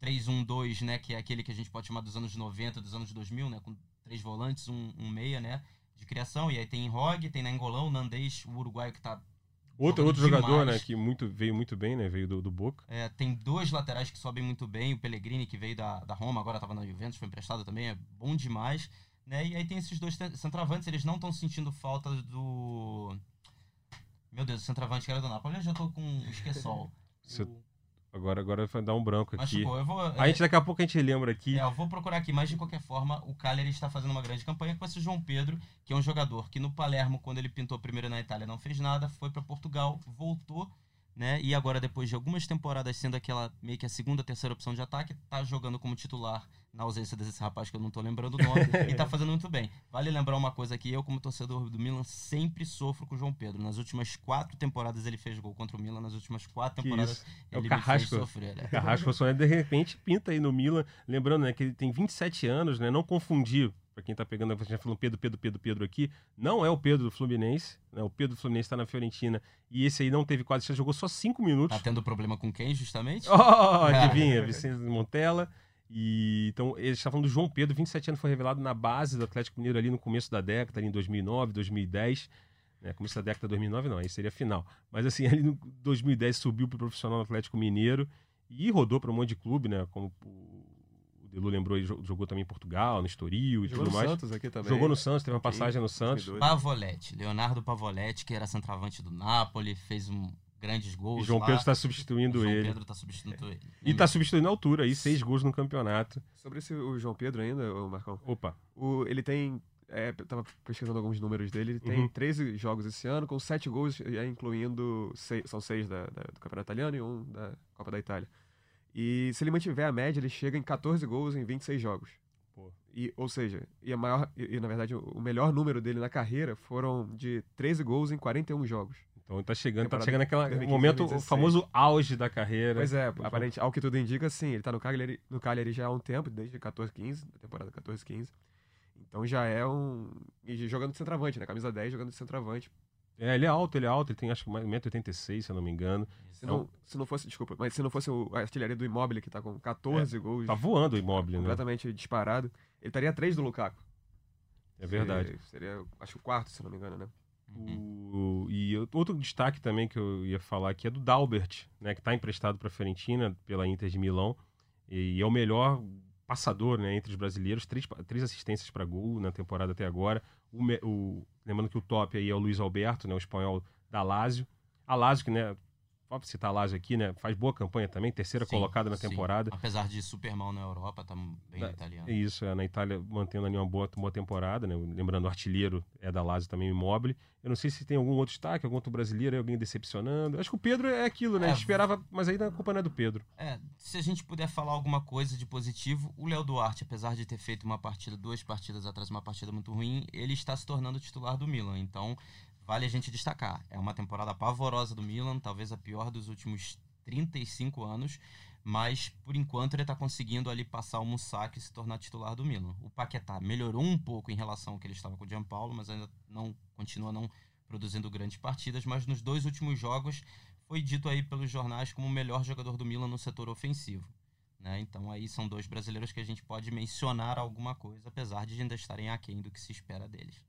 4-3-1-2, né? Que é aquele que a gente pode chamar dos anos 90, dos anos 2000, né? Com três volantes, um, um meia, né? De criação. E aí tem Rog, tem Nangolão, o Nandês, o uruguaio que tá
Outro, outro jogador, né, que muito, veio muito bem, né, veio do, do Boca.
É, tem dois laterais que sobem muito bem, o Pellegrini, que veio da, da Roma, agora estava na Juventus, foi emprestado também, é bom demais. Né? E aí tem esses dois centroavantes, eles não estão sentindo falta do... Meu Deus, o centroavante que era do Napoli, eu já tô com esquecol.
O... Agora, agora vai dar um branco
mas,
aqui.
Tipo, eu vou,
a gente daqui a pouco a gente lembra aqui.
É, eu vou procurar aqui, mas de qualquer forma, o Cagliari está fazendo uma grande campanha com esse João Pedro, que é um jogador que no Palermo, quando ele pintou primeiro na Itália, não fez nada, foi para Portugal, voltou, né? E agora, depois de algumas temporadas sendo aquela meio que a segunda, terceira opção de ataque, tá jogando como titular na ausência desse rapaz que eu não tô lembrando o nome, e tá fazendo muito bem. Vale lembrar uma coisa aqui, eu como torcedor do Milan sempre sofro com o João Pedro. Nas últimas quatro temporadas ele fez gol contra o Milan, nas últimas quatro temporadas
é
ele
o Carrasco,
sofrer.
É. Carrasco só de repente pinta aí no Milan, lembrando né, que ele tem 27 anos, né, não confundir para quem tá pegando, a gente falando Pedro, Pedro, Pedro, Pedro aqui, não é o Pedro do Fluminense, né? O Pedro do Fluminense está na Fiorentina e esse aí não teve quase chance, jogou só cinco minutos.
Tá tendo problema com quem, justamente?
Oh, adivinha, Vicente Montella. E, então, ele está falando do João Pedro, 27 anos, foi revelado na base do Atlético Mineiro ali no começo da década, ali em 2009, 2010. Né? Começo da década de 2009, não, aí seria final. Mas, assim, ali no 2010 subiu para o profissional do Atlético Mineiro e rodou para um monte de clube, né? Como o Delu lembrou, ele jogou também em Portugal, no Estoril e
jogou
tudo mais.
Jogou no Santos aqui também.
Jogou no Santos, teve uma passagem no Santos.
Pavoletti, Leonardo Pavoletti, que era centroavante do Napoli, fez um grandes gols.
E João
lá.
Pedro está substituindo
João
ele.
João Pedro está substituindo ele.
E está substituindo a altura aí, seis gols no campeonato.
Sobre esse, o João Pedro ainda, o Marcão.
Opa.
O, ele tem. É, tava pesquisando alguns números dele. Ele tem uhum. 13 jogos esse ano, com 7 gols, incluindo. Seis, são 6 da, da, do Campeonato Italiano e um da Copa da Itália. E se ele mantiver a média, ele chega em 14 gols em 26 jogos. Pô. E, ou seja, e, a maior, e, e na verdade o melhor número dele na carreira foram de 13 gols em 41 jogos.
Então tá chegando, tá chegando naquele momento, o famoso auge da carreira.
Pois é, aparente, ao que tudo indica, sim. Ele tá no Cagliari, no Cagliari já há um tempo, desde 14, 15, temporada 14, 15. Então já é um. E jogando de centroavante, né? Camisa 10 jogando de centroavante.
É, ele é alto, ele é alto, ele tem acho que 1,86m, se eu não me engano.
Se não, se não fosse, desculpa, mas se não fosse o, a artilharia do Immobile, que tá com 14 é, gols.
Tá voando o Immobile,
né? Completamente disparado. Ele estaria a 3 do Lukaku.
É verdade.
Seria, seria, acho que o quarto, se não me engano, né?
O, e outro destaque também que eu ia falar aqui é do Dalbert, né, que está emprestado para a Fiorentina pela Inter de Milão e é o melhor passador né, entre os brasileiros, três, três assistências para gol na temporada até agora. O, o, lembrando que o top aí é o Luiz Alberto, né, o espanhol da Lazio. A Lazio, que né, Pode citar a Lazio aqui, né? Faz boa campanha também, terceira sim, colocada na sim. temporada.
Apesar de super mal na Europa, tá bem na, italiano.
Isso, é, na Itália mantendo ali uma boa, boa temporada, né? Lembrando, o artilheiro é da Lazio também, imóvel. Eu não sei se tem algum outro destaque, algum outro brasileiro, alguém decepcionando. Acho que o Pedro é aquilo, né? É, a gente esperava, mas aí a culpa não é do Pedro.
É, se a gente puder falar alguma coisa de positivo, o Léo Duarte, apesar de ter feito uma partida, duas partidas atrás, uma partida muito ruim, ele está se tornando titular do Milan. Então, vale a gente destacar. É uma temporada pavorosa do Milan, talvez a pior dos últimos 35 anos, mas por enquanto ele está conseguindo ali passar o Musaki e se tornar titular do Milan. O Paquetá melhorou um pouco em relação ao que ele estava com o Gianpaolo, mas ainda não continua não produzindo grandes partidas, mas nos dois últimos jogos foi dito aí pelos jornais como o melhor jogador do Milan no setor ofensivo. Né? Então aí são dois brasileiros que a gente pode mencionar alguma coisa, apesar de ainda estarem aquém do que se espera deles.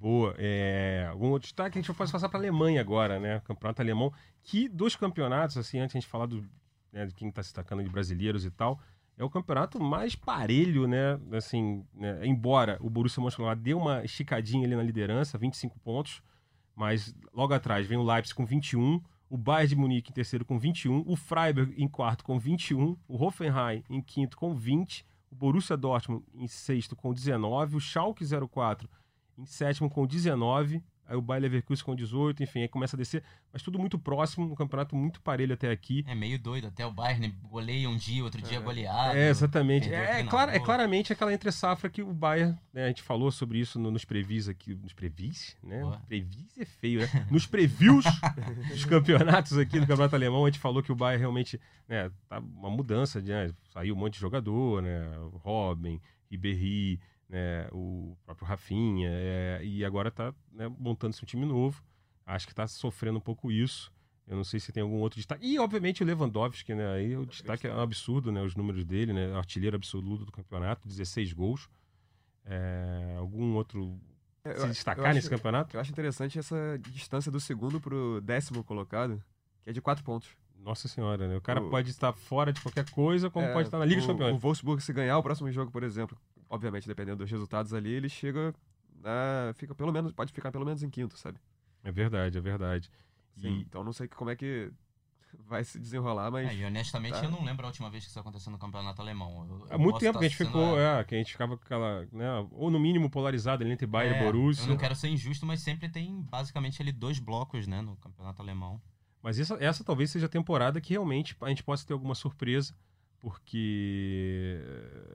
Boa. É, algum outro destaque? A gente pode passar para a Alemanha agora, né? Campeonato alemão. Que dos campeonatos, assim, antes a gente falar do, né, de quem está se destacando de brasileiros e tal, é o campeonato mais parelho, né? Assim, né? embora o Borussia Mönchengladbach dê uma esticadinha ali na liderança, 25 pontos, mas logo atrás vem o Leipzig com 21, o Bayern de Munique em terceiro com 21, o Freiburg em quarto com 21, o Hoffenheim em quinto com 20, o Borussia Dortmund em sexto com 19, o Schalke 04 em sétimo com 19, aí o Bayer Leverkusen com 18, enfim, aí começa a descer, mas tudo muito próximo, um campeonato muito parelho até aqui.
É meio doido, até o Bayern goleia um dia, outro dia é. goleado.
É, exatamente. É, é, claro, é claramente aquela entre safra que o Bayern, né, a gente falou sobre isso no, nos previs aqui, nos previs, né? Boa. Previs é feio, né? Nos previews dos campeonatos aqui do Campeonato Alemão, a gente falou que o Bayern realmente, né, tá uma mudança, né? Saiu um monte de jogador, né? Robin, Ribéry, né, o próprio Rafinha, é, e agora está né, montando-se um time novo. Acho que está sofrendo um pouco isso. Eu não sei se tem algum outro destaque. E, obviamente, o Lewandowski, né? Aí o destaque é um absurdo, né? Os números dele, né? Artilheiro absoluto do campeonato, 16 gols. É, algum outro é, se destacar acho, nesse campeonato?
Eu acho interessante essa distância do segundo pro décimo colocado, que é de quatro pontos.
Nossa senhora, né? O cara o... pode estar fora de qualquer coisa, como é, pode estar na Liga
o,
dos Campeões.
O Wolfsburg, se ganhar o próximo jogo, por exemplo, obviamente, dependendo dos resultados ali, ele chega. A, fica pelo menos. Pode ficar pelo menos em quinto, sabe?
É verdade, é verdade.
Sim, e... então não sei como é que vai se desenrolar, mas. É,
e honestamente tá. eu não lembro a última vez que isso aconteceu no campeonato alemão.
Há muito tempo que a gente ficou, é, que a gente ficava com aquela, né, ou no mínimo polarizado entre Bayern é, e Borussia.
Eu não quero ser injusto, mas sempre tem basicamente ali dois blocos, né, no campeonato alemão.
Mas essa, essa talvez seja a temporada que realmente a gente possa ter alguma surpresa porque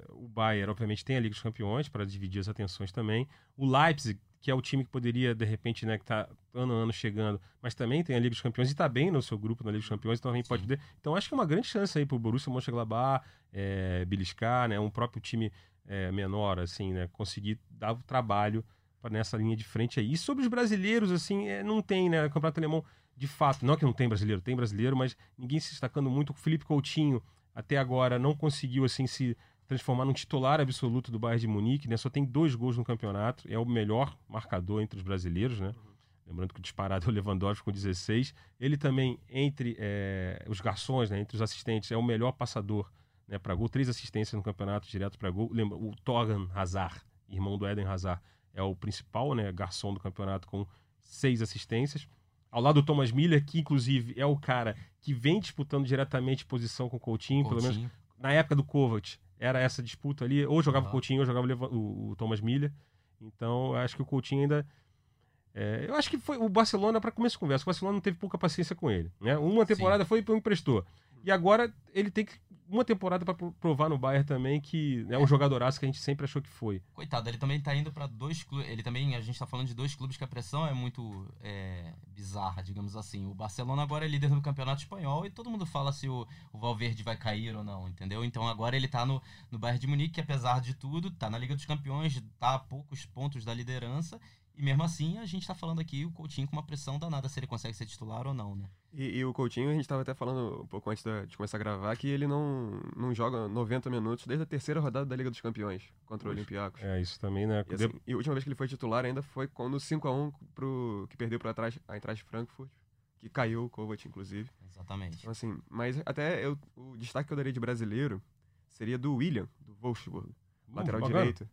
o Bayern, obviamente, tem a Liga dos Campeões para dividir as atenções também. O Leipzig, que é o time que poderia, de repente, né, que está ano a ano chegando, mas também tem a Liga dos Campeões e está bem no seu grupo na Liga dos Campeões, então também pode ter. Então acho que é uma grande chance aí para o Borussia Mönchengladbach, é, beliscar, né, um próprio time é, menor, assim, né, conseguir dar o trabalho nessa linha de frente aí. E sobre os brasileiros, assim, é, não tem, né, o Campeonato Alemão, de fato, não é que não tem brasileiro, tem brasileiro, mas ninguém se destacando muito. O Felipe Coutinho até agora não conseguiu assim se transformar num titular absoluto do Bayern de Munique, né? Só tem dois gols no campeonato, é o melhor marcador entre os brasileiros, né? Lembrando que o disparado é o Lewandowski com 16. Ele também, entre é, os garçons, né, entre os assistentes, é o melhor passador né, para gol. Três assistências no campeonato direto para gol. Lembra, o Togan Hazard, irmão do Eden Hazard, é o principal né, garçom do campeonato com seis assistências ao lado do Thomas Miller, que inclusive é o cara que vem disputando diretamente posição com o Coutinho, Coutinho. pelo menos na época do Kovac, era essa disputa ali, ou jogava o Coutinho ou jogava o, o, Thomas Miller. Então, acho que o Coutinho ainda é, eu acho que foi o Barcelona, para começo de conversa, o Barcelona não teve pouca paciência com ele. Né? Uma temporada Sim. foi e emprestou. E agora ele tem que uma temporada para provar no Bayern também que é um jogadoraço que a gente sempre achou que foi.
Coitado, ele também tá indo para dois clubes. Ele também, a gente tá falando de dois clubes que a pressão é muito é, bizarra, digamos assim. O Barcelona agora é líder do campeonato espanhol e todo mundo fala se o, o Valverde vai cair ou não, entendeu? Então agora ele tá no, no Bayern de Munique, que apesar de tudo, tá na Liga dos Campeões, tá a poucos pontos da liderança e mesmo assim, a gente tá falando aqui o Coutinho com uma pressão danada se ele consegue ser titular ou não, né?
E, e o Coutinho, a gente tava até falando um pouco antes de, de, começar a gravar, que ele não, não joga 90 minutos desde a terceira rodada da Liga dos Campeões contra o Olympiacos.
É, isso também, né?
E, assim, e, a última vez que ele foi titular ainda foi quando 5x1 pro, que perdeu para trás a Eintracht Frankfurt, que caiu o Kovac, inclusive.
Exatamente.
Então, assim, mas até eu, o destaque que eu daria de brasileiro seria do William, do Wolfsburg, hum, lateral direito.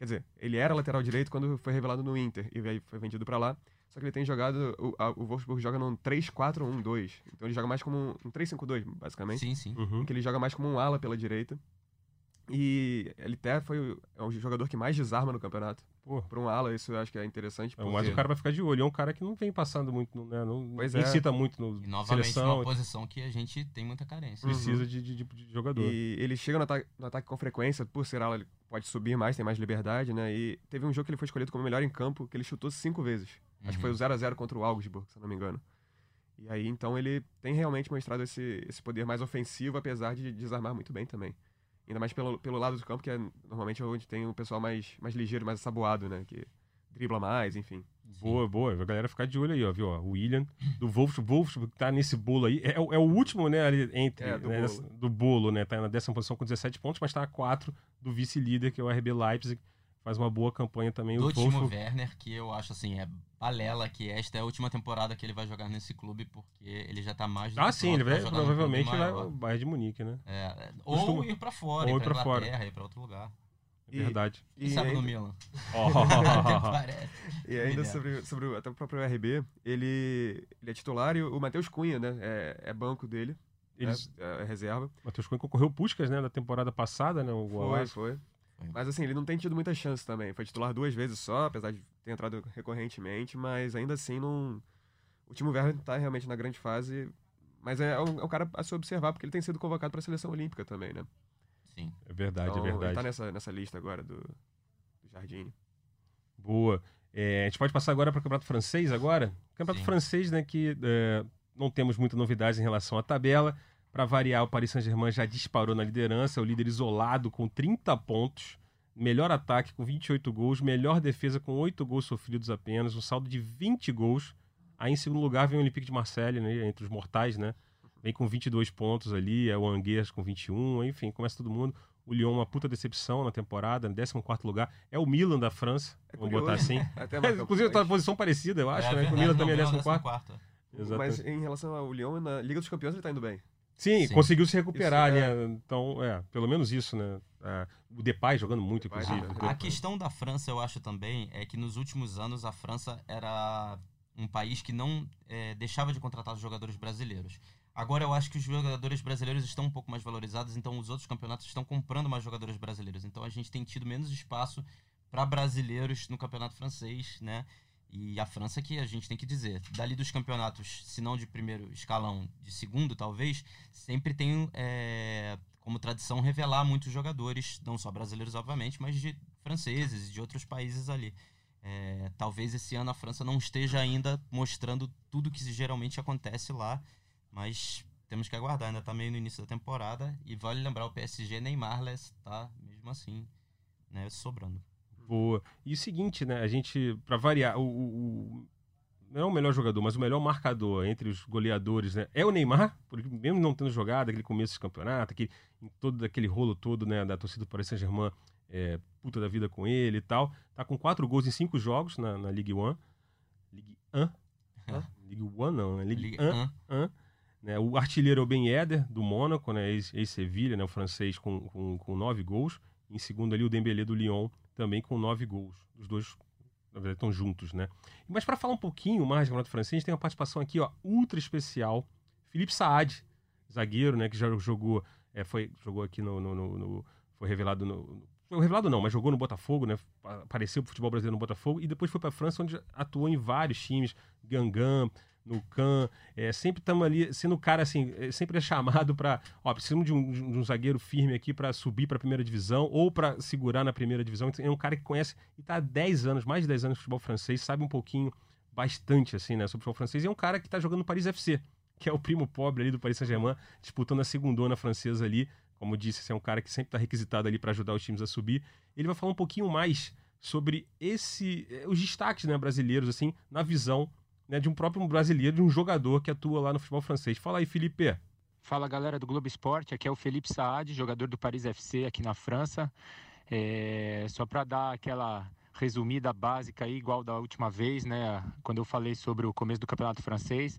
Quer dizer, ele era lateral direito quando foi revelado no Inter e aí foi vendido para lá. Só que ele tem jogado. O, a, o Wolfsburg joga num 3-4-1-2. Então ele joga mais como um, um 3-5-2, basicamente.
Sim, sim.
Uhum. Em que ele joga mais como um ala pela direita. E ele até foi é o jogador que mais desarma no campeonato. Por um ala, isso eu acho que é interessante.
Porque... Mas o cara vai ficar de olho. É um cara que não vem passando muito, né? Não pois é. incita muito no
e novamente
seleção.
uma posição que a gente tem muita carência.
Precisa uhum. de, de, de, jogador.
E ele chega no ataque, no ataque com frequência, por ser ala, ele pode subir mais, tem mais liberdade, né? E teve um jogo que ele foi escolhido como melhor em campo, que ele chutou cinco vezes. Uhum. Acho que foi o 0 uhum. a 0 contra o Augsburg, se eu não me engano. E aí, então, ele tem realmente mostrado esse, esse poder mais ofensivo, apesar de desarmar muito bem também. Ainda mais pelo, pelo lado do campo, que é normalmente onde tem o pessoal mais, mais ligeiro, mais saboado, né? Que dribla mais, enfim.
Boa, boa. A galera ficar de olho aí, ó, viu? O William, do Wolfsburg, Wolfsburg tá nesse bolo aí. É, é o último, né, ali entre, é, do, né, bolo. do bolo, né? Tá na décima posição com 17 pontos, mas tá a 4 do vice-líder, que é o RB Leipzig, faz uma boa campanha também.
Do o Timo Werner, que eu acho assim, é balela que esta é a última temporada que ele vai jogar nesse clube, porque ele já tá mais
do Ah, sim, ele vai, provavelmente vai ao Bayern de Munique, né?
É, ou Costuma... ir para fora, ou ir para fora. ir para outro lugar.
É verdade.
E, e sabe ainda... no Milan. Oh.
e ainda sobre, sobre o, até o próprio RB, ele, ele é titular e o Matheus Cunha, né? É, é banco dele. Eles, é, é reserva.
Matheus Cunha concorreu o Puskas, né? Na temporada passada, né?
O foi, foi. Mas assim, ele não tem tido muita chance também. Foi titular duas vezes só, apesar de ter entrado recorrentemente, mas ainda assim não. O Timo Werner tá realmente na grande fase. Mas é um, é um cara a se observar, porque ele tem sido convocado para a seleção olímpica também, né?
É verdade, é então, é verdade.
Ele tá nessa, nessa lista agora do, do Jardim.
Boa. É, a gente pode passar agora para o Campeonato Francês agora? Campeonato Sim. Francês, né, que é, não temos muita novidades em relação à tabela. Para variar, o Paris Saint-Germain já disparou na liderança, o líder isolado com 30 pontos, melhor ataque com 28 gols, melhor defesa com 8 gols sofridos apenas, um saldo de 20 gols. Aí em segundo lugar vem o Olympique de Marseille, né, entre os mortais, né? Vem com 22 pontos ali, é o Anguês com 21, enfim, começa todo mundo. O Lyon, uma puta decepção na temporada, no 14 lugar. É o Milan da França, é vamos botar assim. é, inclusive, tá uma posição parecida, eu acho, é, né? o Milan também é 14.
Mas em relação ao Lyon, na Liga dos Campeões ele tá indo bem.
Sim, Sim. conseguiu se recuperar, né? É... Então, é, pelo menos isso, né? É, o Depay jogando muito, inclusive.
A, a questão da França, eu acho também, é que nos últimos anos a França era um país que não é, deixava de contratar os jogadores brasileiros. Agora eu acho que os jogadores brasileiros estão um pouco mais valorizados, então os outros campeonatos estão comprando mais jogadores brasileiros. Então a gente tem tido menos espaço para brasileiros no campeonato francês, né? E a França que a gente tem que dizer, dali dos campeonatos, se não de primeiro escalão, de segundo talvez, sempre tem é, como tradição revelar muitos jogadores, não só brasileiros obviamente, mas de franceses e de outros países ali. É, talvez esse ano a França não esteja ainda mostrando tudo que geralmente acontece lá mas temos que aguardar, ainda está meio no início da temporada. E vale lembrar, o PSG Neymarless tá mesmo assim, né, sobrando.
Boa. E o seguinte, né, a gente, para variar, o, o, não é o melhor jogador, mas o melhor marcador entre os goleadores, né, é o Neymar, porque mesmo não tendo jogado aquele começo de campeonato, aquele, em todo aquele rolo todo, né, da torcida do Paris Saint-Germain, é, puta da vida com ele e tal, tá com quatro gols em cinco jogos na, na Ligue 1. Ligue 1? Ligue 1 não, é Ligue 1. Né? O artilheiro é o Ben Yedder, do Mônaco, né? ex-Sevilha, né? o francês, com, com, com nove gols. Em segundo ali, o Dembélé do Lyon, também com nove gols. Os dois, na verdade, estão juntos, né? Mas para falar um pouquinho mais do campeonato francês, tem uma participação aqui, ó, ultra especial. Felipe Saad, zagueiro, né? Que já jogou, é, foi, jogou aqui no, no, no, no foi revelado no, foi revelado não, mas jogou no Botafogo, né? Apareceu pro futebol brasileiro no Botafogo e depois foi para França, onde atuou em vários times, Gangan, no CAN, é, sempre estamos ali sendo o cara assim, é, sempre é chamado para, ó, precisamos de um, de um, zagueiro firme aqui para subir para a primeira divisão ou para segurar na primeira divisão. Então, é um cara que conhece e está há 10 anos, mais de 10 anos de futebol francês, sabe um pouquinho, bastante assim, né, sobre o futebol francês. E é um cara que está jogando no Paris FC, que é o primo pobre ali do Paris Saint-Germain, disputando a segundona francesa ali. Como disse, é um cara que sempre está requisitado ali para ajudar os times a subir. Ele vai falar um pouquinho mais sobre esse é, os destaques né, brasileiros assim na visão né, de um próprio brasileiro, de um jogador que atua lá no futebol francês. Fala aí, Felipe.
Fala galera do Globo Esporte, aqui é o Felipe Saad, jogador do Paris FC aqui na França. É, só para dar aquela resumida básica aí, igual da última vez, né? Quando eu falei sobre o começo do campeonato francês.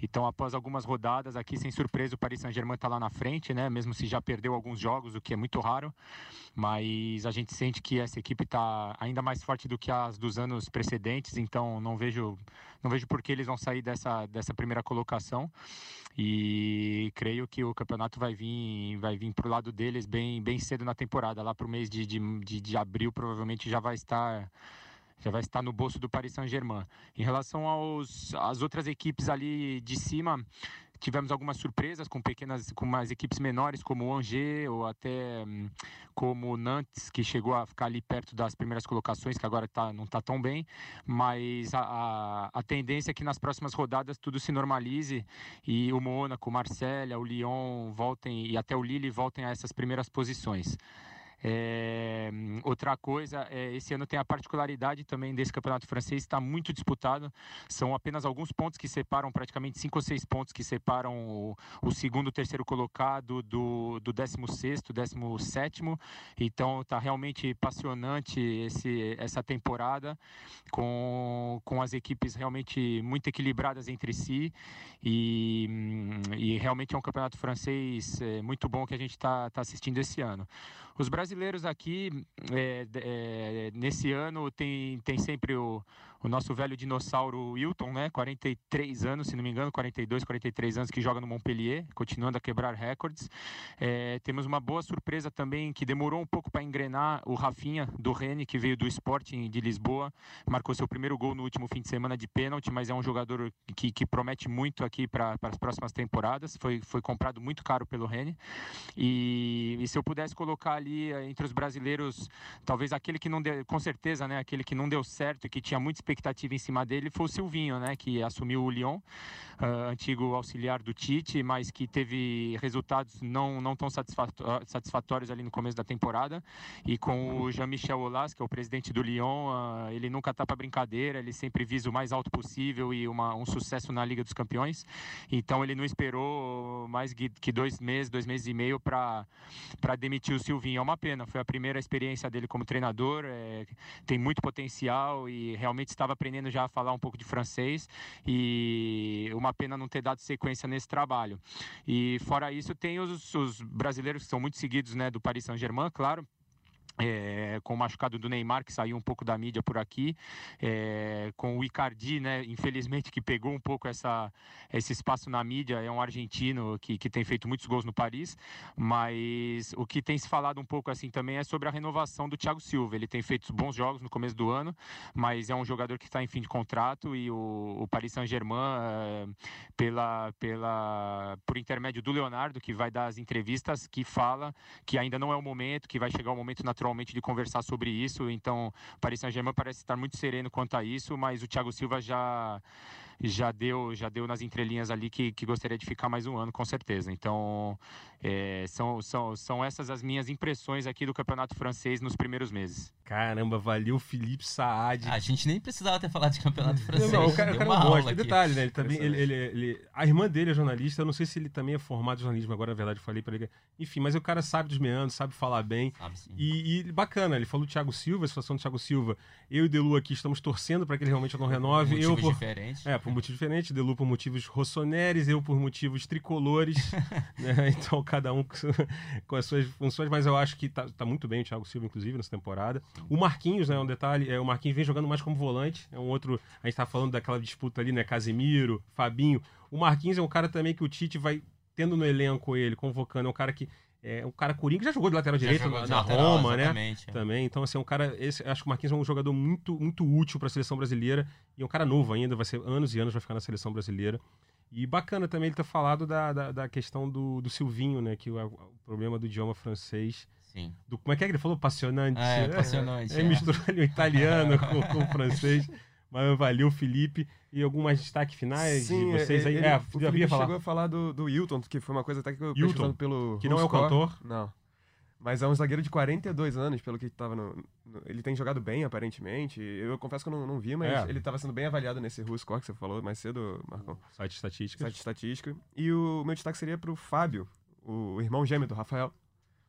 Então, após algumas rodadas, aqui sem surpresa, o Paris Saint-Germain está lá na frente, né? Mesmo se já perdeu alguns jogos, o que é muito raro. Mas a gente sente que essa equipe está ainda mais forte do que as dos anos precedentes. Então, não vejo, não vejo por que eles vão sair dessa, dessa primeira colocação. E creio que o campeonato vai vir, vai vir pro lado deles bem, bem cedo na temporada. Lá para o mês de, de, de abril, provavelmente já vai estar já vai estar no bolso do Paris Saint-Germain. Em relação aos, às outras equipes ali de cima, tivemos algumas surpresas com pequenas, com mais equipes menores, como o Angers ou até hum, como o Nantes, que chegou a ficar ali perto das primeiras colocações, que agora tá, não está tão bem, mas a, a, a, tendência é que nas próximas rodadas tudo se normalize e o Mônaco, o Marselha, o Lyon voltem e até o Lille voltem a essas primeiras posições. É, outra coisa, é, esse ano tem a particularidade também desse campeonato francês, está muito disputado. São apenas alguns pontos que separam, praticamente cinco ou seis pontos que separam o, o segundo terceiro colocado do, do 16, 17. Então está realmente apaixonante esse, essa temporada, com, com as equipes realmente muito equilibradas entre si. E, e realmente é um campeonato francês é, muito bom que a gente está tá assistindo esse ano. Os brasileiros aqui, é, é, nesse ano, tem, tem sempre o, o nosso velho dinossauro Wilton, né? 43 anos, se não me engano, 42, 43 anos, que joga no Montpellier, continuando a quebrar recordes. É, temos uma boa surpresa também, que demorou um pouco para engrenar, o Rafinha, do Rennes, que veio do Sporting de Lisboa, marcou seu primeiro gol no último fim de semana de pênalti, mas é um jogador que, que promete muito aqui para as próximas temporadas. Foi, foi comprado muito caro pelo Rennes. E, e se eu pudesse colocar ali eh, entre os brasileiros, talvez aquele que não deu, com certeza, né, aquele que não deu certo e que tinha muita expectativa em cima dele foi o Silvinho, né, que assumiu o Lyon, uh, antigo auxiliar do Tite, mas que teve resultados não, não tão satisfatórios ali no começo da temporada. E com o Jean-Michel Aulas, que é o presidente do Lyon, uh, ele nunca está para brincadeira, ele sempre visa o mais alto possível e uma, um sucesso na Liga dos Campeões. Então ele não esperou mais que dois meses, dois meses e meio para demitir o Silvinho. É uma pena. Foi a primeira experiência dele como treinador. É, tem muito potencial e realmente estava aprendendo já a falar um pouco de francês. E uma pena não ter dado sequência nesse trabalho. E fora isso, tem os, os brasileiros que são muito seguidos né, do Paris Saint-Germain, claro é, com o machucado do Neymar, que saiu um pouco da mídia por aqui, é, com o Icardi, né, infelizmente, que pegou um pouco essa, esse espaço na mídia, é um argentino que, que tem feito muitos gols no Paris, mas o que tem se falado um pouco assim também é sobre a renovação do Thiago Silva. Ele tem feito bons jogos no começo do ano, mas é um jogador que está em fim de contrato e o, o Paris Saint-Germain, é, pela, pela, por intermédio do Leonardo, que vai dar as entrevistas, que fala que ainda não é o momento, que vai chegar o momento natural naturalmente de conversar sobre isso. Então, o Paris Saint-Germain parece estar muito sereno quanto a isso, mas o Thiago Silva já já deu já deu nas entrelinhas ali que, que gostaria de ficar mais um ano, com certeza. Então, é, são, são, são essas as minhas impressões aqui do campeonato francês nos primeiros meses.
Caramba, valeu Felipe Saad.
a gente nem precisava ter falado de campeonato francês.
Não, o cara, o cara é um monstro. Detalhe, né? Ele também, ele, ele, ele, a irmã dele é jornalista. Eu não sei se ele também é formado em jornalismo agora, na verdade, eu falei para ele. Enfim, mas o cara sabe dos meandros, sabe falar bem. Sabe, e, e, bacana, ele falou do Thiago Silva, a situação do Thiago Silva. Eu e o Delu aqui estamos torcendo para que ele realmente não renove. Por
motivos
eu por,
diferentes.
É, por motivos diferentes. Delu por motivos rossoneres, eu por motivos tricolores. né? Então, cada um com as suas funções, mas eu acho que tá, tá, muito bem o Thiago Silva, inclusive, nessa temporada. O Marquinhos, né, um detalhe, é, o Marquinhos vem jogando mais como volante, é um outro, a gente tá falando daquela disputa ali, né, Casemiro, Fabinho. O Marquinhos é um cara também que o Tite vai tendo no elenco ele, convocando, é um cara que é um cara coringa que já jogou de lateral direito na, na lateral, Roma, né? É. Também. Então, assim, é um cara. Esse, acho que o Marquinhos é um jogador muito, muito útil para a seleção brasileira. E é um cara novo ainda, vai ser anos e anos vai ficar na seleção brasileira. E bacana também ele ter falado da, da, da questão do, do Silvinho, né? Que o, o, problema do idioma francês.
Sim.
Do, como é que é que ele falou? Passionante.
É, passionante.
É, é. misturou ali o italiano com, com o francês. Mas valeu, Felipe. E algum mais destaque finais
Sim,
de vocês aí?
Ele, é, o Felipe falar. chegou a falar do, do Hilton, que foi uma coisa até que eu
Hilton,
pelo
Que não é o cantor?
Não. Mas é um zagueiro de 42 anos, pelo que estava no, no, Ele tem jogado bem, aparentemente. Eu confesso que eu não, não vi, mas é. ele estava sendo bem avaliado nesse RuScore que você falou mais cedo, Marcão.
Site estatística.
Site estatística. E o meu destaque seria para o Fábio, o irmão gêmeo do Rafael,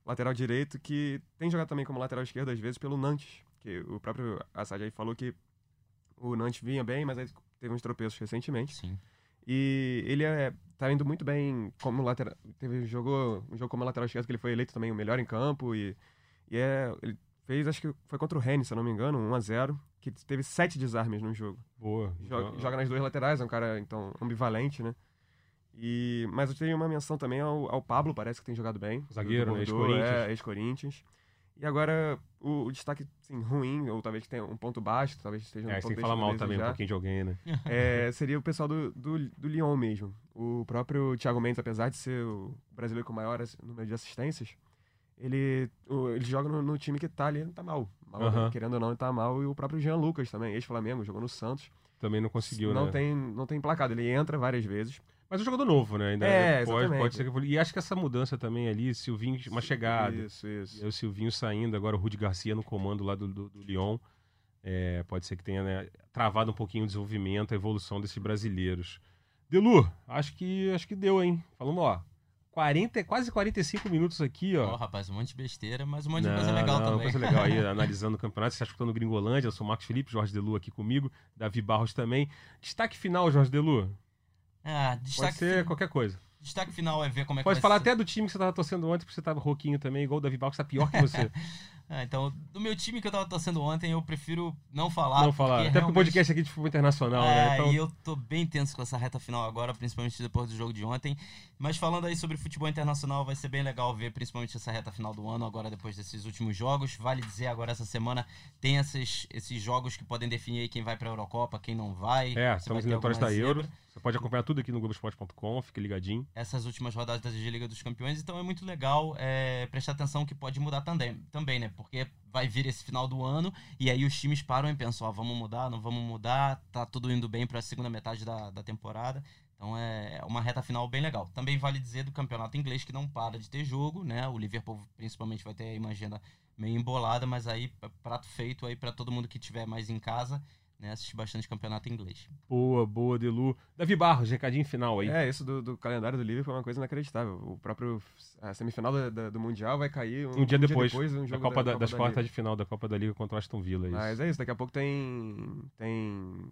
lateral direito, que tem jogado também como lateral esquerdo às vezes pelo Nantes. Que o próprio Assad aí falou que o Nantes vinha bem, mas aí teve uns tropeços recentemente.
Sim.
E ele é, tá indo muito bem como lateral. Teve, jogou um jogo como lateral esquerdo que ele foi eleito também o melhor em campo. E, e é, ele fez, acho que foi contra o Rennes, se eu não me engano, 1x0, que teve sete desarmes no jogo.
Boa.
Joga, joga, nas duas laterais, é um cara, então, ambivalente, né? E, mas eu tenho uma menção também ao, ao Pablo, parece que tem jogado bem.
Zagueiro, né? ex-Corinthians.
É, ex-Corinthians. E agora, o, o destaque assim, ruim, ou talvez tenha um ponto baixo, talvez esteja um
é,
pouco
sem falar mal também um pouquinho de alguém, né?
É, seria o pessoal do, do, do Lyon mesmo. O próprio Thiago Mendes, apesar de ser o brasileiro com maior número de assistências, ele, ele joga no, no, time que tá ali, tá mal. mal? Querendo ou não, ele tá mal. E o próprio Jean Lucas também, ex-Flamengo, jogou no Santos.
Também não conseguiu,
não
né?
Tem, não tem placado, ele entra várias vezes.
Mas é um jogador novo, né? Ainda
é,
pode, pode ser que... E acho que essa mudança também ali, Silvinho, uma chegada.
Isso, isso.
O Silvinho saindo, agora o Rudi Garcia no comando lá do, do, do Lyon. É, pode ser que tenha né, travado um pouquinho o desenvolvimento, a evolução desses brasileiros. Delu, acho que acho que deu, hein? Falamos, ó, 40, quase 45 minutos aqui, ó.
Ó, oh, rapaz, um monte de besteira, mas um monte não, de coisa legal não, também.
coisa legal aí, analisando o campeonato. Você está escutando Gringolândia, eu sou o Marcos Felipe, Jorge Delu aqui comigo, Davi Barros também. Destaque final, Jorge Delu.
Ah, destaque
Pode ser qualquer coisa.
Destaque final é ver como é
Pode
que
Pode falar
ser.
até do time que você estava torcendo ontem, porque você estava rouquinho também, igual o Davi Barros, está pior que você.
Ah, então, do meu time que eu tava torcendo ontem, eu prefiro não falar.
Não falar. Até realmente... porque o podcast aqui de futebol internacional,
é,
né?
Então... E eu tô bem tenso com essa reta final agora, principalmente depois do jogo de ontem. Mas falando aí sobre futebol internacional, vai ser bem legal ver, principalmente essa reta final do ano, agora depois desses últimos jogos. Vale dizer, agora essa semana tem esses, esses jogos que podem definir quem vai pra Eurocopa, quem não vai.
É, estamos eliminatórios da Euro. Você pode acompanhar tudo aqui no Globoesporte.com, fique ligadinho.
Essas últimas rodadas de Liga dos Campeões, então é muito legal é, prestar atenção que pode mudar também, também, né? Porque vai vir esse final do ano e aí os times param e pensam, ó, vamos mudar, não vamos mudar, tá tudo indo bem para a segunda metade da, da temporada. Então é uma reta final bem legal. Também vale dizer do campeonato inglês que não para de ter jogo, né? O Liverpool principalmente vai ter uma agenda meio embolada, mas aí prato feito aí para todo mundo que tiver mais em casa né, assistir bastante campeonato inglês.
Boa, boa, Delu. Davi Barros, recadinho final aí.
É, isso do, do calendário do Liverpool é uma coisa inacreditável. O próprio a semifinal da, da, do Mundial vai cair um,
um dia
um
depois,
dia depois
um jogo Copa da, da, das quartas de final da Copa da Liga contra o Aston Villa. É isso.
Mas é isso, daqui a pouco tem, tem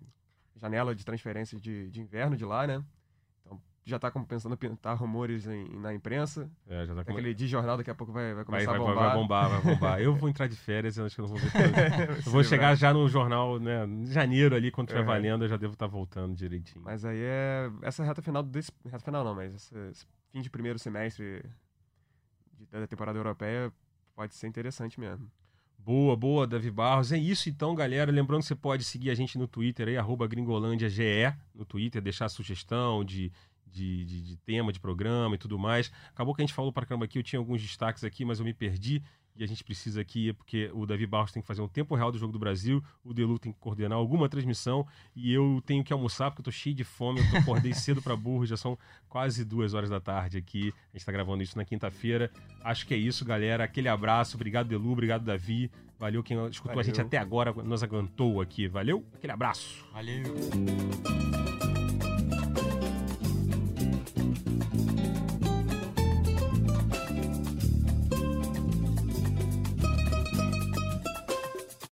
janela de transferência de, de inverno de lá, né? Já está pensando em pintar rumores em, na imprensa.
É, já tá com...
Aquele de jornal daqui a pouco vai, vai começar
vai,
a bombar.
Vai, bombar, vai bombar. eu vou entrar de férias, eu acho que eu não vou ver Eu vou chegar já no jornal, né, em janeiro ali, quando estiver é. valendo, eu já devo estar tá voltando direitinho.
Mas aí é essa reta final desse... Reta final não, mas esse, esse fim de primeiro semestre de, da temporada europeia pode ser interessante mesmo.
Boa, boa, Davi Barros. É isso então, galera. Lembrando que você pode seguir a gente no Twitter aí, arroba gringolândiage, no Twitter, deixar sugestão de de, de, de, tema, de programa e tudo mais. Acabou que a gente falou para caramba aqui, eu tinha alguns destaques aqui, mas eu me perdi. E a gente precisa aqui, porque o Davi Barros tem que fazer um tempo real do Jogo do Brasil, o Delu tem que coordenar alguma transmissão e eu tenho que almoçar porque eu tô cheio de fome, eu acordei cedo para burro, já são quase duas horas da tarde aqui. A gente tá gravando isso na quinta-feira. Acho que é isso, galera. Aquele abraço, obrigado Delu, obrigado Davi. Valeu quem escutou Valeu. a gente até agora, nos aguentou aqui. Valeu, aquele abraço.
Valeu.